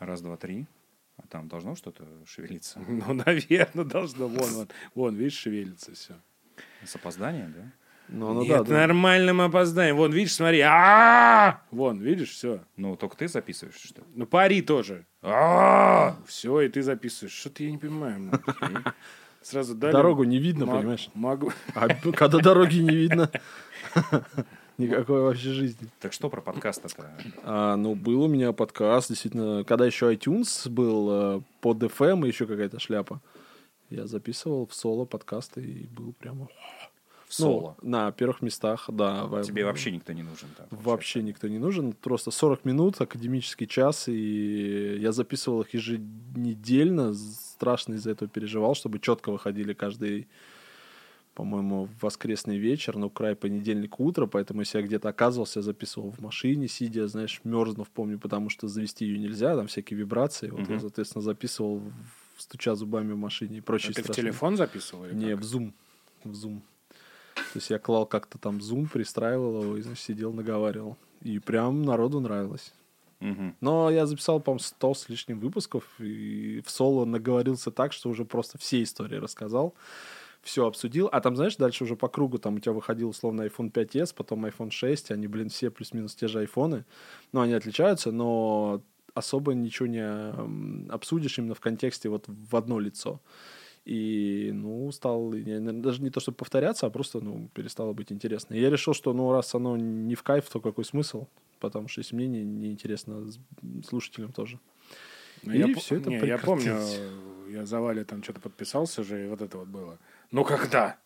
Раз, два, три. А там должно что-то шевелиться? Ну, наверное, должно. Вон, вон, вон, видишь, шевелится все. С опозданием, да? Ну, ну да, Нет, да. нормальным опозданием. Вон, видишь, смотри. а Вон, видишь, все. Ну, только ты записываешь, что ли? Ну, пари тоже. А! Все, и ты записываешь. Что-то я не понимаю. ну. Сразу дали. Дорогу не видно, понимаешь? Могу. А когда дороги не видно, никакой вообще жизни. Так что про подкаст-то? А, ну, был у меня подкаст, действительно, когда еще iTunes был, э, под FM и еще какая-то шляпа. Я записывал в соло подкасты и был прямо... В соло. Ну, на первых местах, да. в- Тебе вообще никто не нужен там. Вообще никто не нужен. Просто 40 минут, академический час, и я записывал их еженедельно. Страшно из-за этого переживал, чтобы четко выходили каждый, по-моему, в воскресный вечер, ну, край понедельник утро, поэтому если я где-то оказывался, я записывал в машине, сидя, знаешь, мерзнув, помню, потому что завести ее нельзя, там всякие вибрации. Вот я, Мгм. соответственно, записывал, стуча зубами в машине и прочие А Ты в телефон записывал? или не, как? в Zoom. В Zoom. То есть я клал как-то там Zoom, пристраивал его и, значит, сидел, наговаривал. И прям народу нравилось. Но я записал, по-моему, 100 с лишним выпусков, и в соло наговорился так, что уже просто все истории рассказал, все обсудил. А там, знаешь, дальше уже по кругу, там у тебя выходил условно iPhone 5s, потом iPhone 6, они, блин, все плюс-минус те же айфоны. Ну, они отличаются, но особо ничего не обсудишь именно в контексте вот в одно лицо. И, ну, стал я, даже не то, чтобы повторяться, а просто, ну, перестало быть интересно. И я решил, что, ну, раз оно не в кайф, то какой смысл? Потому что если мне не, не интересно, слушателям тоже. Ну, И я, по- всё это не, я помню, я за Валей там что-то подписался же, и вот это вот было. Ну когда?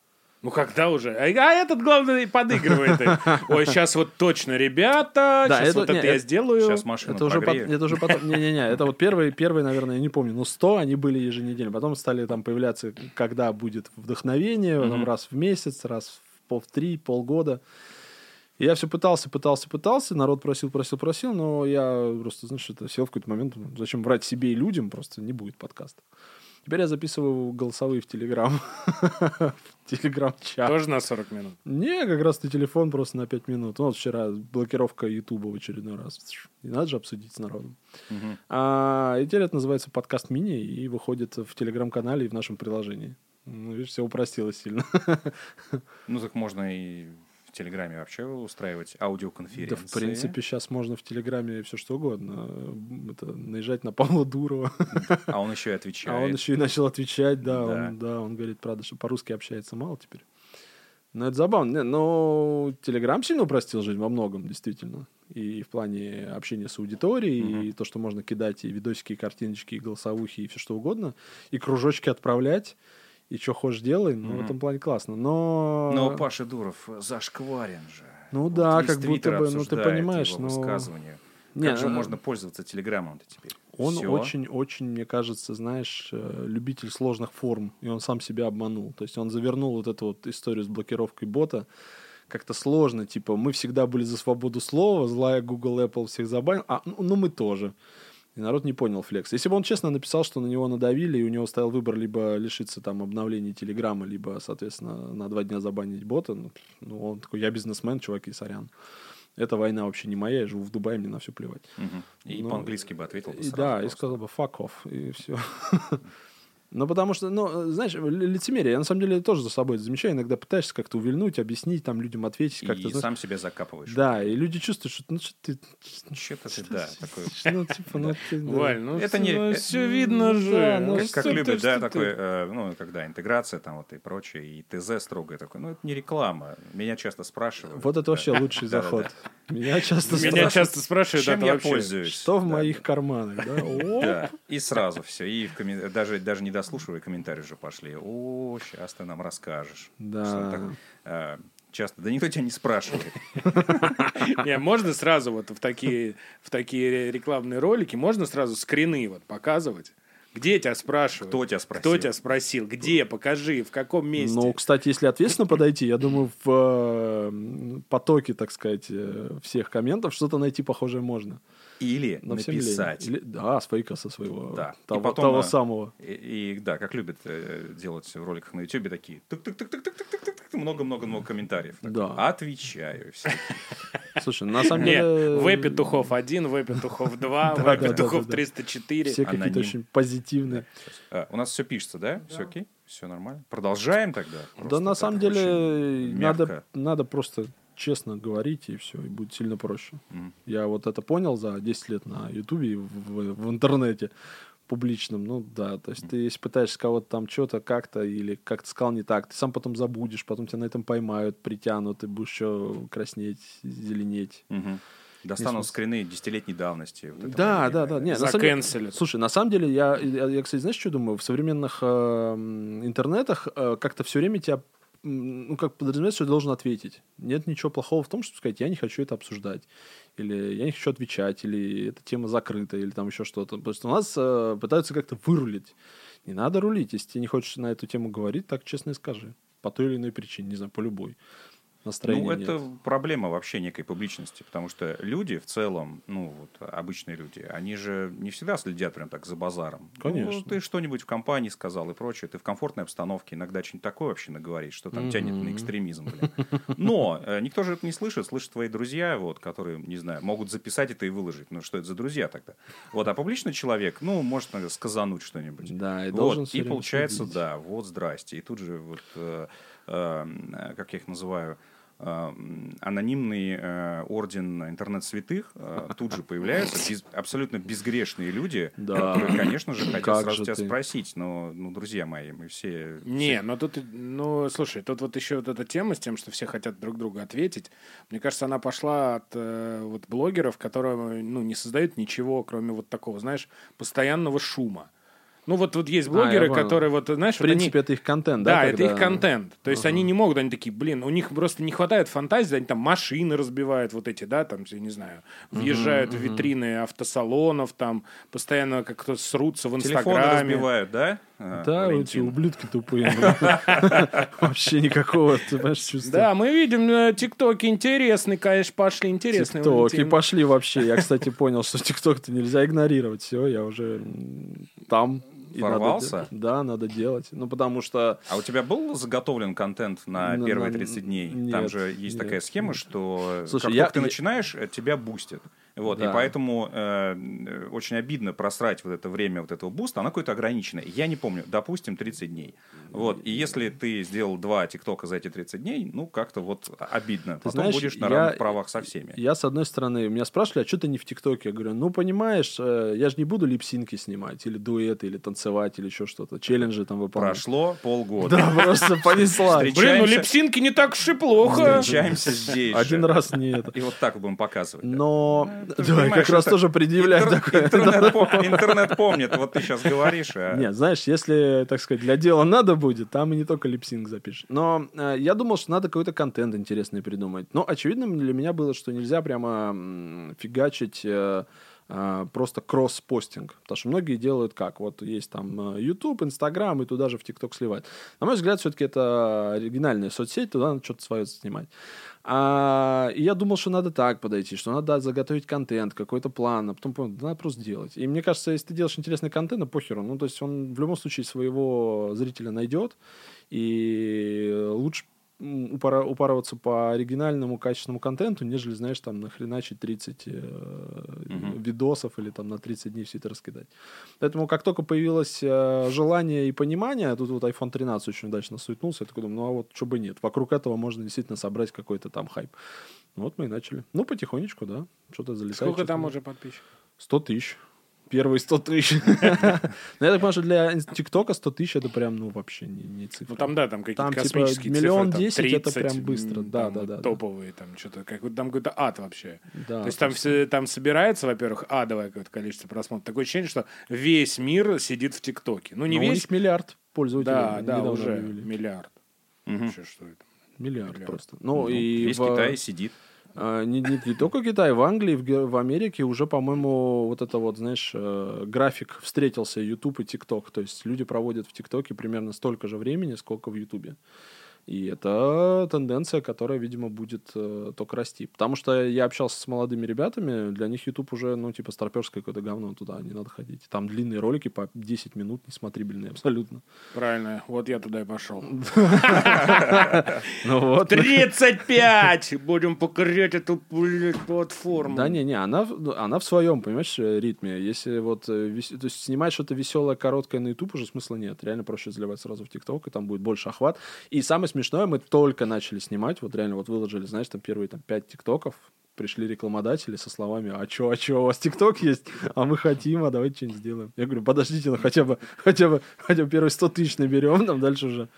Ну когда уже? А, а этот, главное, и подыгрывает. Ой, сейчас вот точно, ребята, Да, сейчас это- вот это не, я это- сделаю. Сейчас машину Это уже, прогрею. это уже потом... Не-не-не, это вот первые, первые, наверное, я не помню, но 100 они были еженедельно. Потом стали там появляться, когда будет вдохновение, потом раз в месяц, раз в, пол, в три, полгода. И я все пытался, пытался, пытался, народ просил, просил, просил, но я просто, знаешь, это сел в какой-то момент, зачем брать себе и людям, просто не будет подкаста. Теперь я записываю голосовые в Телеграм. В Телеграм-чат. Тоже на 40 минут. Не, как раз на телефон просто на 5 минут. Ну, вот вчера блокировка Ютуба в очередной раз. И надо же обсудить с народом. Мгм. А и теперь это называется подкаст мини и выходит в телеграм-канале и в нашем приложении. Ну, видишь, все упростилось сильно. Ну, так можно и Телеграме вообще устраивать Да, аудиоконференции. в принципе, сейчас можно в Телеграме все что угодно. Это наезжать на Павла Дурова. А он еще и отвечает. А он еще и начал отвечать, да, Да. Он, да, он говорит, правда, что по-русски общается мало теперь. Но это забавно. Но Телеграм сильно упростил жизнь во многом, действительно. И в плане общения с аудиторией, Мгм. и то, что можно кидать и видосики, и картиночки, и голосовухи, и все что угодно, и кружочки отправлять, и что хочешь делай. Ну, в Мгм. этом плане классно. Но... Но Паша Дуров зашкварен же. Ну Вот да, как будто бы, ну, ты понимаешь, его но- высказывания. Не, Как же э, можно пользоваться Телеграмом-то теперь? Он очень-очень, мне кажется, знаешь, э, любитель сложных форм, и он сам себя обманул. То есть он завернул вот эту вот историю с блокировкой бота как-то сложно, типа, мы всегда были за свободу слова, злая Google, Apple всех забанил, а, ну, ну, мы тоже. И народ не понял флекс. Если бы он честно написал, что на него надавили, и у него стоял выбор либо лишиться там обновлений Телеграма, либо, соответственно, на два дня забанить бота, ну, ну, он такой, я бизнесмен, чуваки, сорян. Эта война вообще не моя, я живу в Дубае, мне на все плевать. Мгм. И Ну, по-английски бы ответил бы И сразу да, и просто. сказал бы fuck off, и все. Ну, потому что, ну, знаешь, ли- лицемерие, я на самом деле тоже за собой замечаю. Иногда пытаешься как-то увильнуть, объяснить, там, людям ответить как-то, И знаешь. сам себя закапываешь. Да, и люди чувствуют, что, ну, что ты... Что-то ты, да, такой... Ну, типа, ну, ты... Валь, ну Это не- ну, э, все видно да, же. ну, Как, любят, да, такой, э, ну, когда интеграция там вот и прочее, и ТЗ строгое такое. Ну, это не реклама. Меня часто спрашивают. Вот это вообще лучший заход. Меня часто Меня спрашивают, часто спрашивают, Чем я пользуюсь? что в моих карманах, да? И сразу все. И даже, даже не дослушивая, комментарии уже пошли. О, сейчас ты нам расскажешь. Да. Что так, э, часто. Да никто тебя не спрашивает. Не, можно сразу вот в такие, в такие рекламные ролики, можно сразу скрины вот показывать. Где тебя спрашивают? Кто тебя спросил? Кто тебя спросил? Где? Покажи, в каком месте? Ну, кстати, если ответственно подойти, я думаю, в э, потоке, так сказать, э, всех комментов что-то найти похожее можно. Или лень. написать. Или- да, с фейка со своего. Да. И Того, потом, того а, самого. И, и, да, как любят э, делать в роликах на Ютубе такие много-много-много комментариев. Так, Да. Отвечаю. Все. Слушай, на самом Не, деле... В Петухов 1, В Петухов 2, Да, В Петухов да, да. 304. Все какие-то очень позитивные. А, у нас все пишется, да? Все окей? Все нормально? Продолжаем тогда? Да, на самом деле, надо просто честно говорить, и все, и будет сильно проще. Мгм. Я вот это понял за 10 лет на Ютубе и в, в- в интернете публичном. Ну да, то есть ты если пытаешься кого-то там что-то как-то или как-то сказал не так, ты сам потом забудешь, потом тебя на этом поймают, притянут, и будешь еще краснеть, зеленеть. Мгм. Достанут скрины десятилетней давности. вот Да, да, время. да. Не, на самом деле-. Слушай, на самом деле, я, я, я, кстати, знаешь, что думаю? В современных э, интернетах э, как-то все время тебя ну, как подразумевается, что ты должен ответить. Нет ничего плохого в том, чтобы сказать, я не хочу это обсуждать. Или я не хочу отвечать, или эта тема закрыта, или там еще что-то. Потому что у нас э, пытаются как-то вырулить. Не надо рулить. Если тебе не хочешь на эту тему говорить, так честно и скажи. По той или иной причине, не знаю, по любой. Настроения Ну, это нет. проблема вообще некой публичности, потому что люди в целом, ну, вот обычные люди, они же не всегда следят прям так за базаром. Конечно. Ну, ты что-нибудь в компании сказал и прочее, ты в комфортной обстановке иногда что-нибудь такое вообще наговоришь, что там тянет на экстремизм, блин. Но э, никто же это не слышит, слышат твои друзья, вот, которые, не знаю, могут записать это и выложить. Ну, что это за друзья тогда? Вот, а публичный человек, ну, может иногда сказануть что-нибудь. Да, и Вот, должен и получается, следить. да, вот здрасте. И тут же, вот, э, э, как я их называю, э, анонимный э, орден интернет-святых э, тут же появляются, без- абсолютно безгрешные люди, Да. которые, конечно же, хотят Как сразу же тебя ты? спросить, но, ну, друзья мои, мы все... Не, но тут, ну, слушай, тут вот еще вот эта тема с тем, что все хотят друг другу ответить. Мне кажется, она пошла от э, вот блогеров, которые, ну, не создают ничего, кроме вот такого, знаешь, постоянного шума. Ну, вот, вот есть А, блогеры, понял. которые, вот, знаешь, В вот они- принципе, это их контент, Да, да? это когда- их контент. То есть Ага. они не могут, они такие, блин, у них просто не хватает фантазии, они там машины разбивают вот эти, да, там, я не знаю, въезжают в витрины автосалонов, там постоянно как-то срутся в Телефоны Инстаграме. разбивают, да? э, Да, эти ублюдки тупые. Вообще никакого, ты понимаешь, чувства. Да, мы видим, э, тиктоки интересные, конечно, пошли интересные. Тиктоки пошли вообще. Я, кстати, понял, что ТикТок-то нельзя игнорировать. Все, я уже там. Надо Ворвался? де- да, надо делать. Ну, потому что... А у тебя был заготовлен контент на На- первые на- 30 дней? Там нет, же есть нет, такая схема, что Слушай, как я- только ты начинаешь, э, тебя бустит. Вот, Да. И поэтому э, очень обидно просрать вот это время вот этого буста, оно какое-то ограниченное. Я не помню, допустим, 30 дней. Вот. И если ты сделал два ТикТока за эти 30 дней, ну, как-то вот обидно. Потом знаешь, будешь на я- равных правах со всеми. Я, с одной стороны, меня спрашивали, а что ты не в ТикТоке? Я говорю, ну, понимаешь, э, я же не буду липсинки снимать, или дуэты, или танцевать, или еще что-то. Челленджи там выполнять. Прошло полгода. Да, просто понесла. Блин, ну липсинки не так уж и плохо. Встречаемся здесь Один раз не это. И вот так будем показывать. Но, ты да, как раз тоже предъявлять Интер- такое. Интернет, пом- интернет помнит, вот ты сейчас говоришь. а- Нет, знаешь, если, так сказать, для дела надо будет, там и не только липсинг запишешь. Но э, я думал, что надо какой-то контент интересный придумать. Но очевидным для меня было, что нельзя прямо фигачить э, э, просто кросс-постинг. Потому что многие делают как? Вот есть там YouTube, Instagram, и туда же в TikTok сливать. На мой взгляд, все-таки это оригинальная соцсеть, туда надо что-то свое снимать. А, и я думал, что надо так подойти, что надо заготовить контент, какой-то план, а потом понял, надо просто делать. И мне кажется, если ты делаешь интересный контент, ну похеру. Ну, то есть он в любом случае своего зрителя найдет, и лучше упора- упарываться по оригинальному, качественному контенту, нежели, знаешь, там нахреначить 30 э, Мгм. видосов или там на 30 дней все это раскидать. Поэтому как только появилось э, желание и понимание, тут вот iPhone 13 очень удачно суетнулся, я такой думаю, ну а вот что бы нет. Вокруг этого можно действительно собрать какой-то там хайп. Вот мы и начали. Ну, потихонечку, да. Что-то залетает. Сколько что-то там нет. уже подписчиков? 100 тысяч. Первые 100 тысяч. Но я так понимаю, что для ТикТока 100 тысяч это прям, ну, вообще не, не цифра. Ну там, да, там какие-то Там, типа, космические миллион цифры. там десять это 30, прям быстро. Да, там да, да, да. Топовые там что-то, как, там какой-то ад вообще. Да, То есть там, все, там собирается, во-первых, адовое какое-то количество просмотров. Такое ощущение, что весь мир сидит в ТикТоке. Ну, не Но у весь. них миллиард пользователей. Да, да, уже объявили. миллиард. Вообще, что это? Миллиард Миллиард. просто. Ну, Ну, и Весь в- Китай сидит. А, не, не- не только Китай, в Англии, в, в Америке уже, по-моему, вот это вот, знаешь, э, график встретился YouTube и TikTok. То есть люди проводят в ТикТоке примерно столько же времени, сколько в Ютубе. И это тенденция, которая, видимо, будет э, только расти. Потому что я общался с молодыми ребятами, для них YouTube уже, ну, типа, старперское какое-то говно, туда не надо ходить. Там длинные ролики по 10 минут, несмотрибельные абсолютно. Правильно, вот я туда и пошел. Ну вот. 35! Будем покорять эту, платформу. Да не-не, она, в- ну, она в своем, понимаешь, э, ритме. Если вот э, вес- то есть снимать что-то веселое, короткое на YouTube уже смысла нет. Реально проще заливать сразу в ТикТок, и там будет больше охват. И самое смешное, мы только начали снимать, вот реально вот выложили, знаешь, там первые там пять ТикТоков, пришли рекламодатели со словами, а чё, а чё, у вас ТикТок есть? А мы хотим, а давайте что-нибудь сделаем. Я говорю, подождите, ну хотя бы, хотя бы, хотя бы первые 100 тысяч наберем, там дальше уже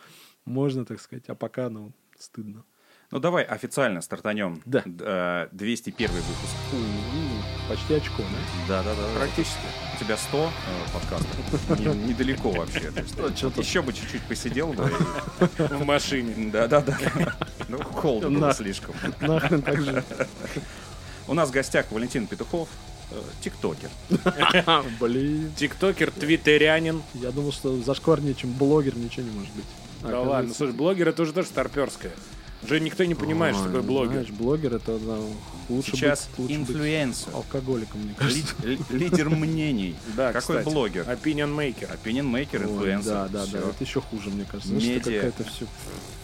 можно, так сказать. А пока, ну, стыдно. Ну давай официально стартанем. Да. Д- э, 201 выпуск. Почти очко, да? Да, да, да. Практически. У тебя 100 э, подкастов. Не- Недалеко вообще. То есть, Ну, Еще бы чуть-чуть посидел бы. В машине. Да, да, да. Ну, холодно было слишком. Нахрен так же. У нас в гостях Валентин Петухов, э, тиктокер. Блин. Тиктокер, твиттерянин. Я думал, что зашкварнее, чем блогер, ничего не может быть. Да ладно, оказывается- слушай, блогер это уже тоже старперское. Уже никто не понимает, что Ой, такое ну, блогер. Знаешь, блогер это да, лучше Сейчас быть, лучше быть инфлюенсер. алкоголиком, мне кажется. ли- Лидер мнений. Да, Какой кстати. блогер? Opinion maker. Opinion maker, инфлюенсер. Да, да, всё. да, это еще хуже, мне кажется. Знаешь, это Медиа. какая-то все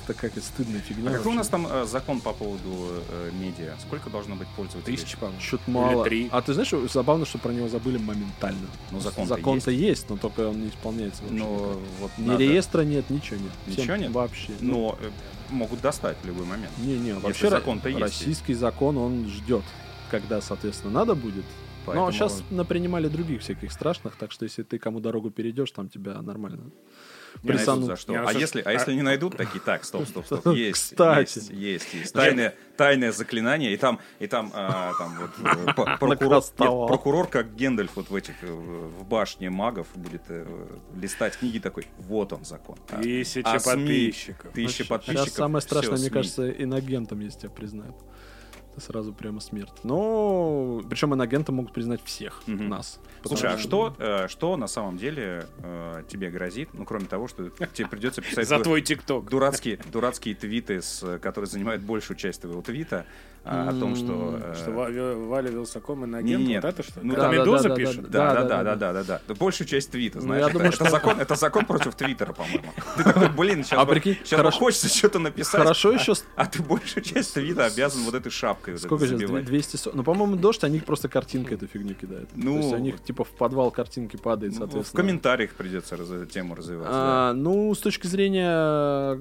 такая стыдная фигня. А какой у нас там э, закон по поводу э, медиа? Сколько должно быть пользователей? Тысячи, по-моему. Или мало. три. А ты знаешь, что забавно, что про него забыли моментально. Ну, закон-то Закон-то есть. но только он не исполняется. вообще Но никак. вот Ни надо- реестра нет, ничего нет. Ничего Всем нет? Вообще. Но э, могут достать в любой момент. Не, не, вообще закон-то есть. российский закон, он ждет, когда, соответственно, надо будет. Поэтому- Но сейчас напринимали других всяких страшных, так что если ты кому дорогу перейдешь, там тебя нормально. Не найдут за что. Не, А слушай, если, а а- если не найдут, такие, так, стоп, стоп, стоп, есть, Кстати. есть, есть, есть. Тайное, тайное заклинание, и там, и там, а, там вот э, прокурор, нет, прокурор, как Гендальф вот в этих, э, в башне магов будет э, листать книги такой, вот он закон. А- Тысячи а СМИ, подписчиков. Тысячи подписчиков. Сейчас самое страшное, мне СМИ. кажется, инагентом, если тебя признают. Это сразу прямо смерть. Но причем инагентом могут признать всех Мгм. нас. Слушай, а что, э, что на самом деле э, тебе грозит? Ну, кроме того, что тебе придется писать За твой тикток. дурацкие, дурацкие твиты, с, которые занимают большую часть твоего твита, а, о том, что... э, Что Ва- Ва- Валя Вилсаком и Нагент, Не-не-не. вот это что? Ну да, да, Медуза да, да, пишет? Да, да, да, да, да, да, да, да. Большую часть твита, Ну, знаешь. я это, думаю, это что- закон, это закон против Твиттера, по-моему. Ты такой, блин, сейчас, А бы, прикинь, сейчас хорошо- хочется что-то написать. Хорошо а- еще А, ты большую часть твита обязан вот этой шапкой вот Сколько сейчас? забивать. 240? Ну, по-моему, дождь, они просто картинкой эту фигню кидают. Ну, То есть у них типа в подвал картинки падает, соответственно. в комментариях придется раз- тему развивать. да. А, ну, с точки зрения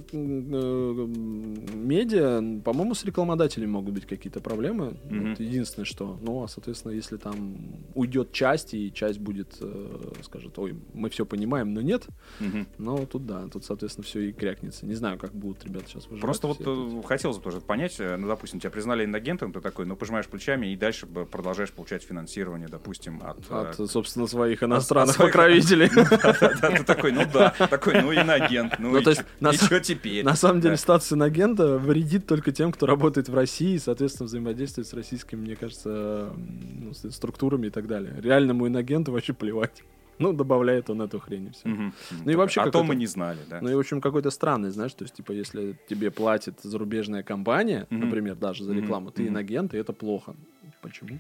медиа, по-моему, с рекламодателями могут быть какие-то проблемы. Мгм. Вот единственное, что, ну, а, соответственно, если там уйдет часть, и часть будет, э, скажет, ой, мы все понимаем, но нет, Мгм. ну, тут да, тут, соответственно, все и крякнется. Не знаю, как будут ребята сейчас выживать. Просто вот э, хотелось бы тоже понять, э, ну, допустим, тебя признали инагентом, ты такой, ну, пожимаешь плечами и дальше продолжаешь получать финансирование, допустим, от... э, От, собственно, своих иностранных своих- покровителей. Да, ты такой, ну да, такой, ну инагент, ну Ну, и что теперь? На самом деле статус инагента вредит только тем, кто работает в России и, соответственно, взаимодействует с российскими, мне кажется, ну, структурами и так далее. Реальному инагенту вообще плевать. Ну, добавляет он эту хрень и все. Мгм. Ну и вообще А то мы не знали, да. Ну и, в общем, какой-то странный, знаешь, то есть, типа, если тебе платит зарубежная компания, Мгм. например, даже за рекламу, ты Мгм. инагент, и это плохо. Почему?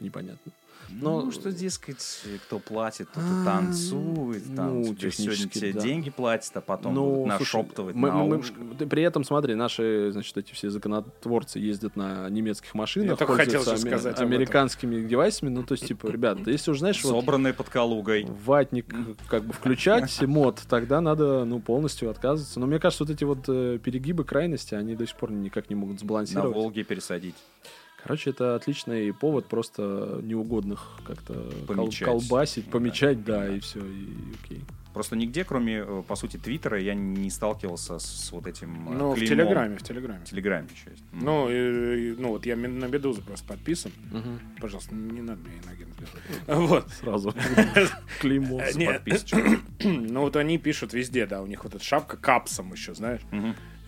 Непонятно. Но- Ну, что, дескать, кто платит, тот и А, танцует, там, ну, тебе сегодня тебе да. деньги платят, а потом Ну, будут нашептывать мы- на мы- мы- при этом, смотри, наши, значит, эти все законотворцы ездят на немецких машинах, Я хотел пользуются аме- сказать американскими девайсами. Ну, то есть, типа, ребят, если уже, знаешь, вот Собранные под Калугой. ватник как бы включать мод, тогда надо, ну, полностью отказываться. Но мне кажется, вот эти вот э, перегибы крайности, они до сих пор никак не могут На сбалансировать. Волге пересадить. Короче, это отличный повод просто неугодных как-то кол- Помечать. колбасить, Да. помечать, да, Да. и все, и окей. Просто нигде, кроме, э, по сути, Твиттера, я не сталкивался с вот этим э, Ну, в. Телеграме, в Телеграме. В Телеграме еще есть. Ну, и- и- ну, вот я на Медузу просто подписан. Пожалуйста, не надо меня инагент. Вот. Сразу. Клеймо. Э, С нет. подписочкой. Ну, вот они пишут везде, да, у них вот эта шапка капсом еще, знаешь.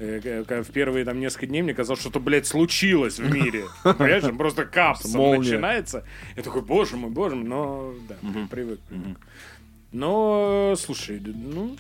Э, к- В первые там несколько дней мне казалось, что-то, блядь, случилось в мире. Понимаешь, просто капсом начинается. Я такой, боже мой, боже мой, но да, привык. Мгм. Но, слушай, ну,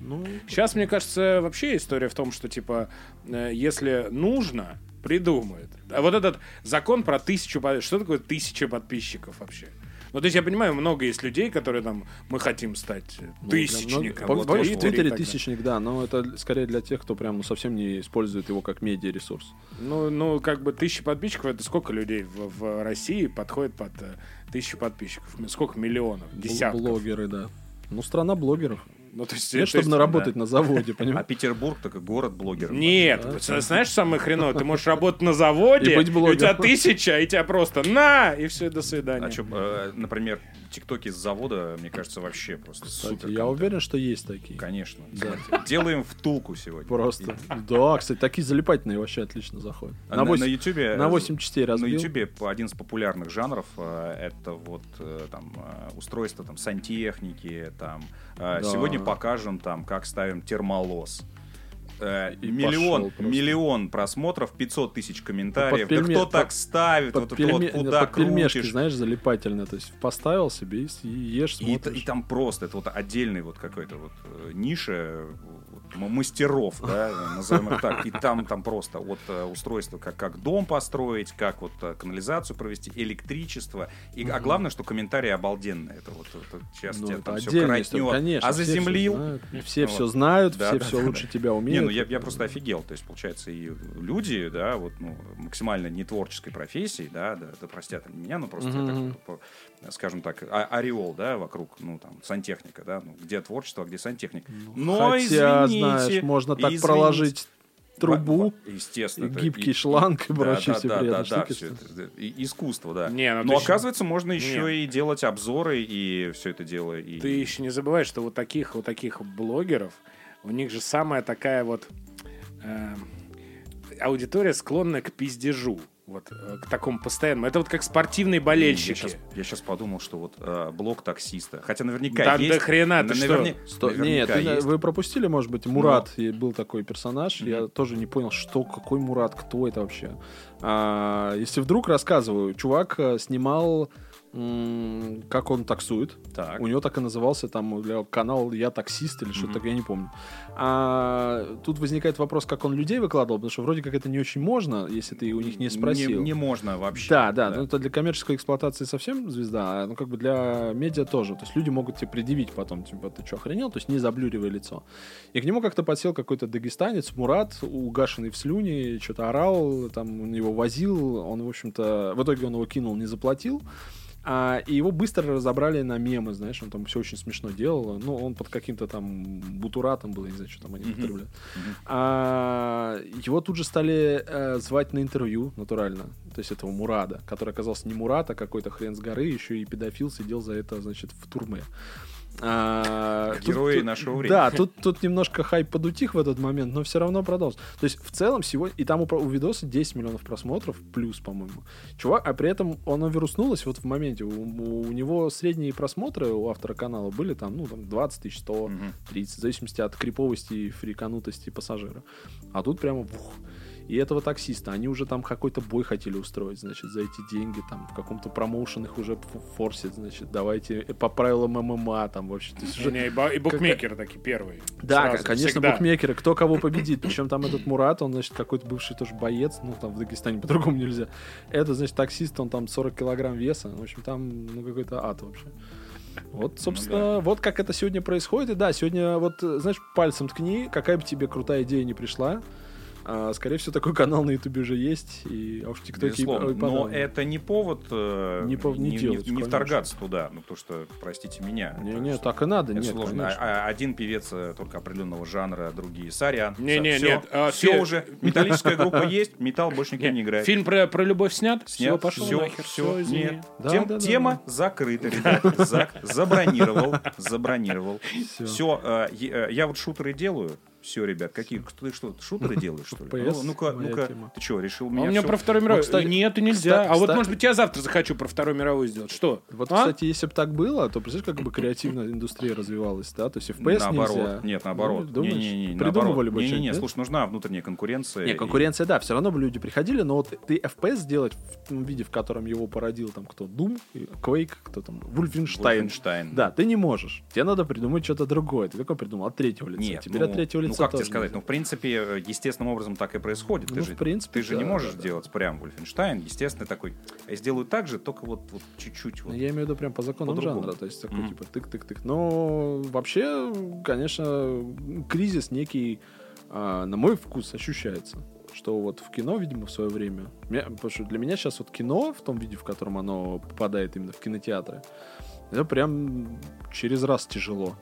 Ну, Сейчас, мне кажется, вообще история в том, что, типа, э, если нужно, придумают. А вот этот закон про тысячу... Что такое тысяча подписчиков вообще? Ну, то есть я понимаю, много есть людей, которые там, мы хотим стать ну, тысячником. ну, вот помнишь, в Твиттере тысячник, да, но это скорее для тех, кто прям ну, совсем не использует его как медиа-ресурс. Ну, ну, как бы тысяча подписчиков, это сколько людей в, в России подходит под э, тысячу подписчиков? Сколько миллионов? Десятков. Блогеры, да. Ну, страна блогеров. Ну, то есть, Нет, то чтобы есть- наработать на заводе, А понимаешь? Петербург так город блогеров. Нет, Да, знаешь, самое хреновое, ты можешь работать на заводе, И быть и у тебя тысяча, и тебя просто на, и все, до свидания. А что, э, например, тиктоки с завода, мне кажется, вообще просто Кстати, супер. я уверен, что есть такие. Конечно. Да. Делаем втулку сегодня. Просто. Да, кстати, такие залипательные вообще отлично заходят. А На на, 8, на Ютубе на 8 частей на разбил. Ютубе один из популярных жанров э, это вот э, там э, устройство там сантехники, там э, Да. сегодня покажем там как ставим термолоз. Э, И миллион, миллион просмотров, 500 тысяч комментариев. Под да пельме- кто так под- ставит? Под, вот это пельме- вот, куда под пельмешки, крутишь? знаешь, залипательно. То есть поставил себе и, и ешь, И, смотришь. и там просто, это вот отдельный вот какой-то вот э, ниша мастеров, да, назовем их так. И там, там просто от э, устройства, как, как дом построить, как вот э, канализацию провести, электричество. И, а главное, что комментарии обалденные. Это вот это сейчас Ну, тебя там все коротнет. конечно. а все заземлил. знают, Все Вот. все знают, Да, все да, все да, лучше да. тебя Не, умеют. ну я, я просто офигел. То есть, получается, и люди, да, вот, ну, максимально не творческой профессии, да, да, да простят меня, ну, просто, я Мгм. так, скажем так, а- ореол, да, вокруг, ну, там, сантехника, да, ну, где творчество, а где сантехника. Но, Хотя, извините, знаешь, можно так извините. проложить трубу, естественно. гибкий и- шланг и прочие да, все да, приятные да, да, что- это, и- искусство, да. Не, ну Но ещё- оказывается, можно еще Не. и делать обзоры и все это дело. И... Ты еще не забывай, что вот таких вот таких блогеров, у них же самая такая вот э, аудитория склонная к пиздежу. Вот, э, к такому постоянному. Это вот как спортивные Я болельщики. сейчас, подумал, что вот э, блог таксиста. Хотя наверняка Да есть. до хрена, ты на- что? наверня- Сто- Нет, есть. вы пропустили, может быть, Мурат и был такой персонаж. Я Мгм. тоже не понял, что, какой Мурат, кто это вообще. А, если вдруг рассказываю, чувак э, снимал, как он таксует. Так. У него так и назывался там для канал «Я таксист» или что-то такое, я не помню. А тут возникает вопрос, как он людей выкладывал, потому что вроде как это не очень можно, если ты у них не спросил. Не, не можно вообще. Да, да, ну это для коммерческой эксплуатации совсем звезда, а ну как бы для медиа тоже. То есть люди могут тебе предъявить потом, типа, ты что, охренел? То есть не заблюривая лицо. И к нему как-то подсел какой-то дагестанец, Мурат, угашенный в слюне, что-то орал, там он его возил, он, в общем-то, в итоге он его кинул, не заплатил. А, и его быстро разобрали на мемы, знаешь, он там все очень смешно делал. Ну, он под каким-то там бутуратом был, я не знаю, что там они Мгм. употребляют. Мгм. А, его тут же стали э, звать на интервью, натурально. То есть этого Мурада, который оказался не Мурат, а какой-то хрен с горы, еще и педофил сидел за это, значит, в турме. А, Герои тут- нашего времени. Да, тут, тут немножко хайп подутих в этот момент, но все равно продолжил. То есть в целом сегодня... И там у, у видоса 10 миллионов просмотров, плюс, по-моему. Чувак, а при этом оно вируснулось вот в моменте. У, у него средние просмотры у автора канала были там, ну, там 20 тысяч, 100, Мгм. 30, в зависимости от криповости и фриканутости пассажира. А тут прямо вух. И этого таксиста, они уже там какой-то бой хотели устроить, значит, за эти деньги, там, в каком-то промоушен их уже форсит, значит, давайте э, по правилам ММА, там, вообще. То есть уже- Не, и и букмекеры такие первые. да, Сразу, конечно, всегда. букмекеры, кто кого победит. Причем там этот Мурат, он, значит, какой-то бывший тоже боец, ну, там в Дагестане по-другому нельзя. Это, значит, таксист, он там 40 килограмм веса. В общем, там, ну, какой-то ад вообще. Вот, собственно, вот как это сегодня происходит. И да, сегодня вот, э, знаешь, пальцем ткни, какая бы тебе крутая идея не пришла, а, скорее всего, такой канал на Ютубе уже есть, и а уж ТикТоке и- ой, Но это не повод э, Не пов- не делать, конечно. вторгаться туда. Ну, потому что, простите меня. Не, это не, так и надо, это нет, сложно. А- а один певец э, только определенного жанра, другие сорян. Не, не, все, нет, а, все фи- уже. Металлическая группа есть, металл больше никто не играет. Фильм про, про любовь снят? Все, Снят, пошел все, нахер. все, Все, нет. Да, Тем- да, да, тема закрыта, ребят. Зак забронировал, забронировал. Все, я вот шутеры делаю. Все, ребят, какие, ты что, шутеры делаешь, что ли? Ну, Ну-ка, ну-ка, тема. ты что, решил А меня у меня всё- про Вторую мировую. Ну, кстати, Нет, и нельзя. кста- а вот, кста- может быть, я завтра захочу про Вторую мировую сделать. Что? Вот, А? кстати, если бы так было, то представляешь, как бы креативная индустрия развивалась, да? То есть FPS наоборот. нельзя. Нет, наоборот. Ну, думаешь, Не-не-не, придумывали наоборот. бы Не-не-не, нет? слушай, нужна внутренняя конкуренция. Не, и- конкуренция, да, все равно бы люди приходили, но вот ты FPS сделать в том виде, в котором его породил там кто, Doom, Quake, кто там, Wolfenstein. Wolfenstein. Да, ты не можешь. Тебе надо придумать что-то другое. Ты такой придумал от третьего лица. Нет, Теперь ну, от третьего лица ну как тебе сказать, нельзя. ну в принципе э, естественным образом так и происходит. Ну, ты в же, принципе, ты же не да, можешь да, да. сделать прям Wolfenstein, естественно такой. Я сделаю так же, только вот, вот чуть-чуть. Ну, Вот. Я имею в виду прям по законам По-другому. жанра, то есть такой Мгм. типа тык-тык-тык. Но вообще, конечно, кризис некий, а, на мой вкус, ощущается. Что вот в кино, видимо, в свое время. Меня- потому что для меня сейчас вот кино в том виде, в котором оно попадает именно в кинотеатры, это прям через раз тяжело.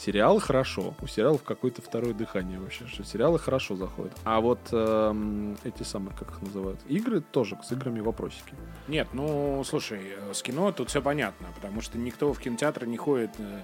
Сериалы хорошо. У сериалов какое-то второе дыхание вообще. Что сериалы хорошо заходят. А вот эм, эти самые, как их называют, игры тоже с играми вопросики. Нет, ну, слушай, э, с кино тут все понятно, потому что никто в кинотеатр не ходит. э,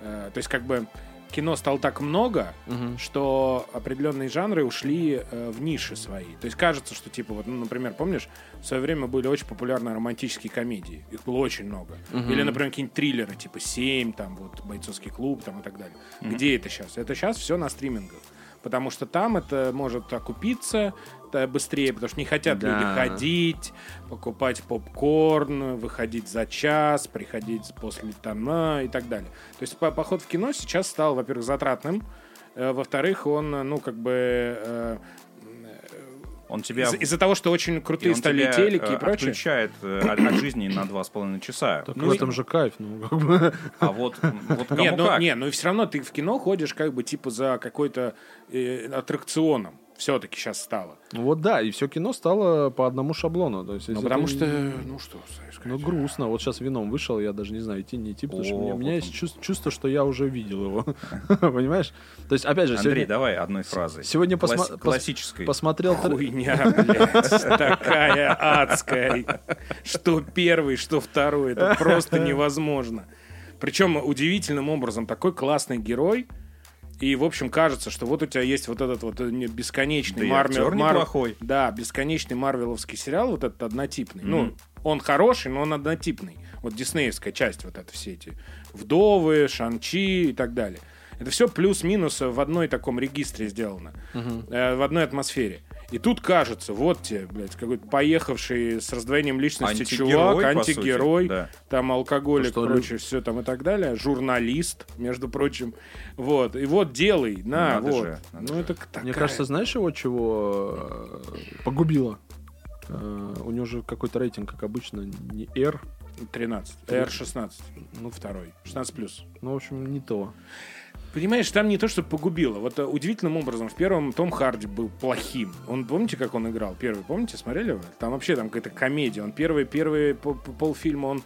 э, то есть, как бы, кино стало так много, что определенные жанры ушли э, в ниши свои. То есть кажется, что типа вот, ну, например, помнишь, в свое время были очень популярны романтические комедии. Их было очень много. Или, например, какие-нибудь триллеры, типа «Семь», там вот «Бойцовский клуб» там, и так далее. Где это сейчас? Это сейчас все на стримингах. Потому что там это может окупиться быстрее, потому что не хотят Да. люди ходить, покупать попкорн, выходить за час, приходить после там а, и так далее. То есть по- поход в кино сейчас стал, во-первых, затратным, э, во-вторых, он, ну, как бы... э, Он тебя, из- Из-за того, что очень и крутые стали тебя, телеки э, и прочее. отключает э, от, от жизни на два с половиной часа. Так Ну в и- этом же кайф, ну как бы. А вот, вот кому Не, ну, как. не, ну и все равно ты в кино ходишь как бы типа за какой-то э, аттракционом. Все-таки сейчас стало. Вот да, и все кино стало по одному шаблону. То есть, Ну, потому ты- что, ну что, знаешь, Ну, грустно. Вот сейчас вином вышел, я даже не знаю, идти, не идти, потому что О, у меня, у меня есть чувство, чувство, что я уже видел его. Понимаешь? То есть, опять же, Андрей, сегодня, давай одной фразой. сегодня Класс- посма- пос- классической. посмотрел... тр- Хуйня, блядь, такая адская. Что первый, что второй. Это просто невозможно. Причем удивительным образом такой классный герой. И, в общем, кажется, что вот у тебя есть вот этот вот э, не- бесконечный Да Марвел- Мар- неплохой. Да, бесконечный марвеловский сериал, вот этот однотипный. Ну, Мгм. он хороший, но он однотипный. Вот диснеевская часть, вот это все эти вдовы, шанчи и так далее. Это все плюс-минус в одной таком регистре сделано, э, в одной атмосфере. И тут кажется, вот тебе, блядь, какой-то поехавший с раздвоением личности Антигерой, чувак, по сути, антигерой, да. там алкоголик, То, что прочее, все там и так далее, журналист, между прочим, вот, и вот делай, на, Надо вот. же, надо ну же. это такая... Мне кажется, знаешь его чего э, погубило? Э, У него же какой-то рейтинг, как обычно, не R, 13, R16, ну, второй, 16 плюс. ну, в общем, не то. Понимаешь, там не то, что погубило. Вот э, удивительным образом в первом Том Харди был плохим. Он, помните, как он играл? Первый, помните, смотрели вы? Там вообще там какая-то комедия. Он первый, первый по- по- полфильма он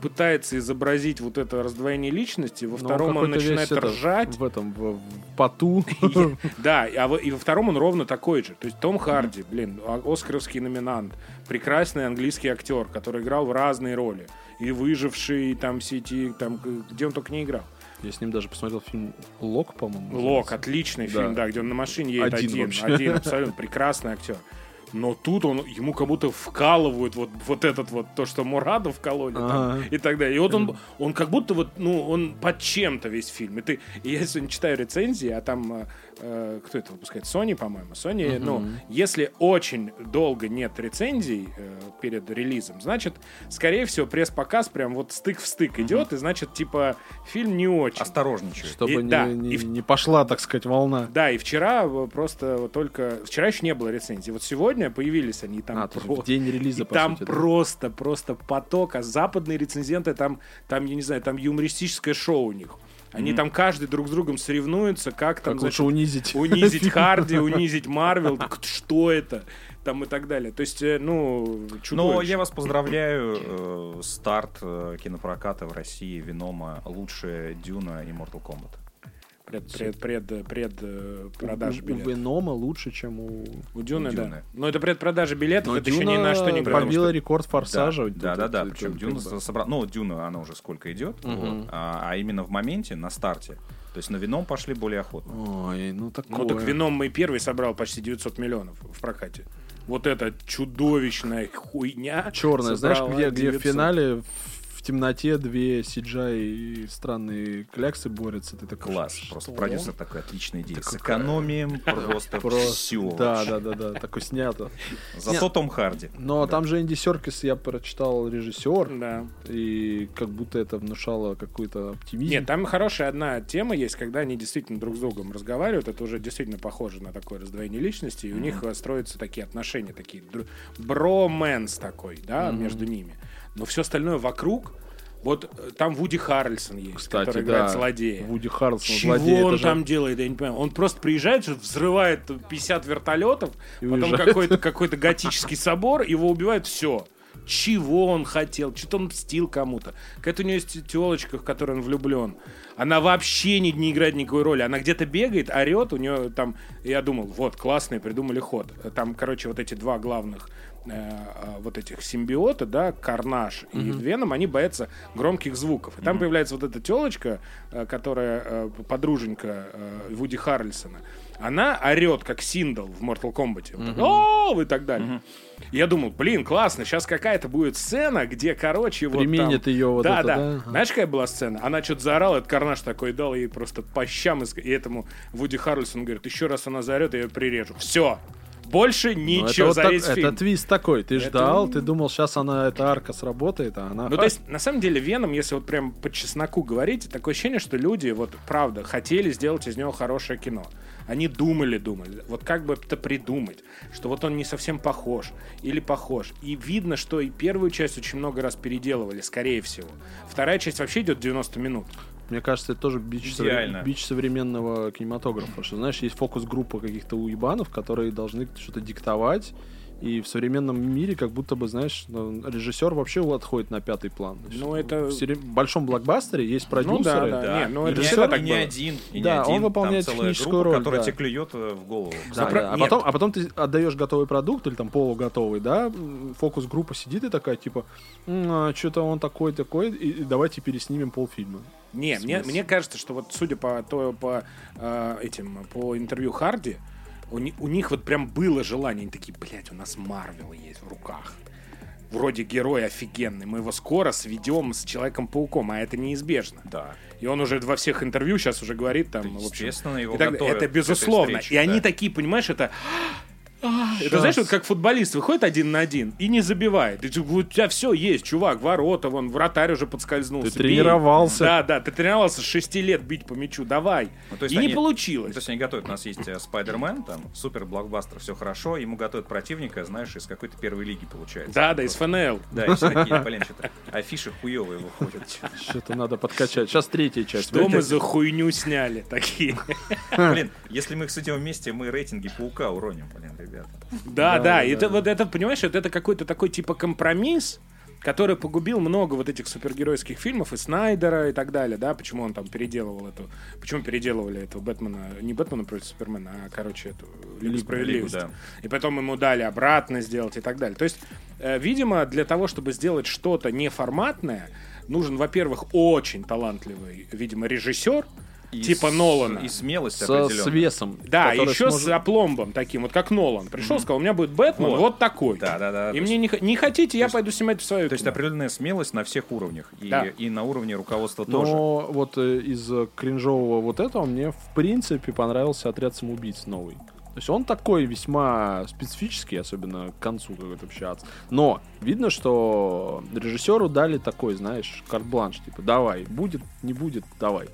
пытается изобразить вот это раздвоение личности. Во Но втором он весь начинает это, ржать. В этом, в, в поту. Да, а во- и во втором он ровно такой же. То есть Том Харди, блин, оскаровский номинант, прекрасный английский актер, который играл в разные роли. И выживший, и там все эти, там, где он только не играл. Я с ним даже посмотрел фильм Лок, по-моему. Лок, отличный Да. фильм, да, где он на машине едет Один один. вообще. Один, абсолютно прекрасный актер. Но тут он, ему как будто вкалывают вот, вот этот вот, то, что Мураду вкололи там, Ага. и так далее. И вот он, он как будто вот, ну, он под чем-то весь фильм. И, ты, и я сегодня читаю рецензии, а там, э, кто это выпускает? Sony, по-моему. Sony, ну, если очень долго нет рецензий э, перед релизом, значит, скорее всего, пресс-показ прям вот стык в стык идет, и значит, типа, фильм не очень. Осторожничаю. Чтобы И- не, да, не- и в- не пошла, так сказать, волна. Да, и вчера э, просто только... Вчера еще не было рецензий. Вот сегодня появились они там А, про- в день релиза, и по там сути, да? просто, просто поток. А западные рецензенты, там, там, я не знаю, там юмористическое шоу у них. Они там каждый друг с другом соревнуются, как там, Как значит, лучше унизить. унизить Харди, унизить Марвел, что это, там и так далее. То есть, э, ну, Но чудовищно. я вас поздравляю. э, старт э, кинопроката в России Венома лучше Дюна и Mortal Kombat. Пред, пред, пред, пред, э, продажи У- У билетов. Венома лучше, чем у... У Дюны, у да. Дюны. Но это предпродажа билетов, Но это еще ни на что не Дюна побила рекорд Форсажа. Да, да, да. Это- Причем Дюна собрала. Ну, Дюна, она уже сколько идет. Вот. А, а именно в моменте, на старте, То есть на вином пошли более охотно. Ой, ну такое. Ну так вином мы первый собрал почти 900 миллионов в прокате. Вот эта чудовищная хуйня. Черная, знаешь, где, где в 900. финале в темноте две CGI и странные кляксы борются. Ты такой, Класс. что? Просто продюсер такой отличная идея. какая- Сэкономим просто все. Да, да, да, да, такое снято. Зато Том Харди. Но там же Энди Серкис, я прочитал режиссер, Да. и как будто это внушало какой-то оптимизм. Нет, там хорошая одна тема есть, когда они действительно друг с другом разговаривают. Это уже действительно похоже на такое раздвоение личности. И у них строятся такие отношения, такие бромэнс такой, да, между ними. Но все остальное вокруг. Вот э, там Вуди Харрельсон есть, Кстати, который да, играет злодея. Вуди Харрельсон, Чего злодей, он же- там делает, я не понимаю. Он просто приезжает, взрывает 50 вертолетов, И потом уезжает. какой-то какой готический собор, его убивают, все. Чего он хотел? Что-то он мстил кому-то. Какая-то у него есть телочка, в которую он влюблен. Она вообще не, не играет никакой роли. Она где-то бегает, орет, у нее там... Я думал, вот, классные, придумали ход. Там, короче, вот эти два главных вот этих симбиота, да, Карнаж и Веном, они боятся громких звуков. И там появляется вот эта телочка, э, которая э, подруженька э, Вуди Харрельсона. Она орет, как Синдал в Mortal Kombat. Вот так, «Оу!» и так далее. И Я думал, блин, классно, сейчас какая-то будет сцена, где, короче, вот Применят там... её вот да, это, да. да? Знаешь, какая была сцена? Она что-то заорала, этот карнаж такой дал ей просто по щам, и этому Вуди Харрельсон говорит, еще раз она заорет, я ее прирежу. Все. Больше Ну, ничего это, вот за так- весь это фильм. твист такой. Ты Это- ждал, ты думал, сейчас она, эта арка сработает, а она... Ну, то есть, на самом деле, Веном, если вот прям по чесноку говорить, такое ощущение, что люди, вот, правда, хотели сделать из него хорошее кино. Они думали, думали. Вот как бы это придумать, что вот он не совсем похож или похож. И видно, что и первую часть очень много раз переделывали, скорее всего. Вторая часть вообще идет 90 минут. Мне кажется, это тоже бич, совре- бич современного кинематографа. Что, знаешь, есть фокус-группа каких-то уебанов, которые должны что-то диктовать. И в современном мире как будто бы, знаешь, ну, режиссер вообще отходит на пятый план. Ну, это- В сере- большом блокбастере есть Ну да, продюсеры. да. Да, Не, ну и это не- и не один, и не Да, он один. выполняет там техническую группа, роль, которая да. тебе клюет э, в голову. Да, Запра- да. А, Нет. потом, а потом ты отдаешь готовый продукт или там полуготовый, да, фокус-группа сидит и такая, типа, что-то он такой, такой, и, давайте переснимем полфильма. Не, мне, мне кажется, что вот судя по, то, по э, этим, по интервью Харди, у, ни- у них вот прям было желание, они такие, блядь, у нас Марвел есть в руках. Вроде герой офигенный, мы его скоро сведем с Человеком-пауком, а это неизбежно. Да. И он уже во всех интервью сейчас уже говорит там, в общем, его и так- готовят это безусловно. встрече, и они да. такие, понимаешь, это это знаешь, вот как футболист выходит один на один и не забивает. И у тебя все есть, чувак, ворота, вон, вратарь уже подскользнулся. Ты бей. тренировался. Да, да, ты тренировался с 6 лет бить по мячу, давай. Ну, то есть и не они- получилось. То есть они готовят, у нас есть э, Спайдермен, там, супер блокбастер, все хорошо, ему готовят противника, знаешь, из какой-то первой лиги получается. Да, да, из ФНЛ. Да, и все такие, блин, что-то афиши хуевые выходят. Что-то надо подкачать. Сейчас третья часть. Что мы за хуйню сняли такие? Блин, если мы их сведем вместе, мы рейтинги паука уроним, блин, ребята. Да, Да, и это вот это, понимаешь, вот это какой-то такой типа компромисс, который погубил много вот этих супергеройских фильмов и Снайдера и так далее, да, почему он там переделывал эту, почему переделывали этого Бэтмена, не Бэтмена против Супермена, а, короче, эту Лигу Лигу, Справедливости. да. И потом ему дали обратно сделать и так далее. То есть, э, видимо, для того, чтобы сделать что-то неформатное, нужен, во-первых, очень талантливый, видимо, режиссер, И типа с- Нолана. И смелость С, с весом. Да, еще сможет- с опломбом таким, вот как Нолан. Пришел, сказал, у меня будет Бэтмен вот, Вот. такой. Да, да, да. И мне не, х- не хотите, я пойду снимать в свою То есть определенная смелость на всех уровнях. И, Да. и на уровне руководства Но тоже. вот э, из э, кринжового вот этого мне в принципе понравился отряд самоубийц новый. То есть он такой весьма специфический, особенно к концу как общаться. Но видно, что режиссеру дали такой, знаешь, карт-бланш, типа, давай, будет, не будет, давай.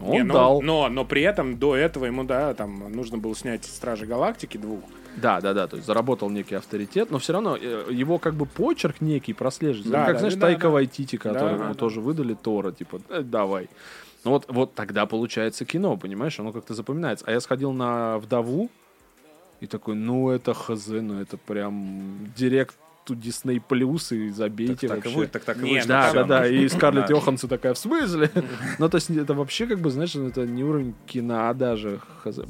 Он Не, ну, дал. но, но при этом до этого ему, да, там нужно было снять Стражи Галактики двух. Да, да, да, то есть заработал некий авторитет, но все равно э, его как бы почерк некий прослеживается. Да, Ну, как, да, знаешь, да, Тайка да. Вайтити, который Да, ему да. тоже выдали Тора, типа, «Э, давай. Ну вот, вот тогда получается кино, понимаешь, оно как-то запоминается. А я сходил на «Вдову», и такой, ну это хз, ну это прям директ тут Disney Плюс и забейте Так и вообще. будет, так так и Не, будет. ну Да, да, да, и Скарлетт. Йоханссон такая, в смысле? Ну, то есть это вообще, как бы, знаешь, это не уровень кино даже.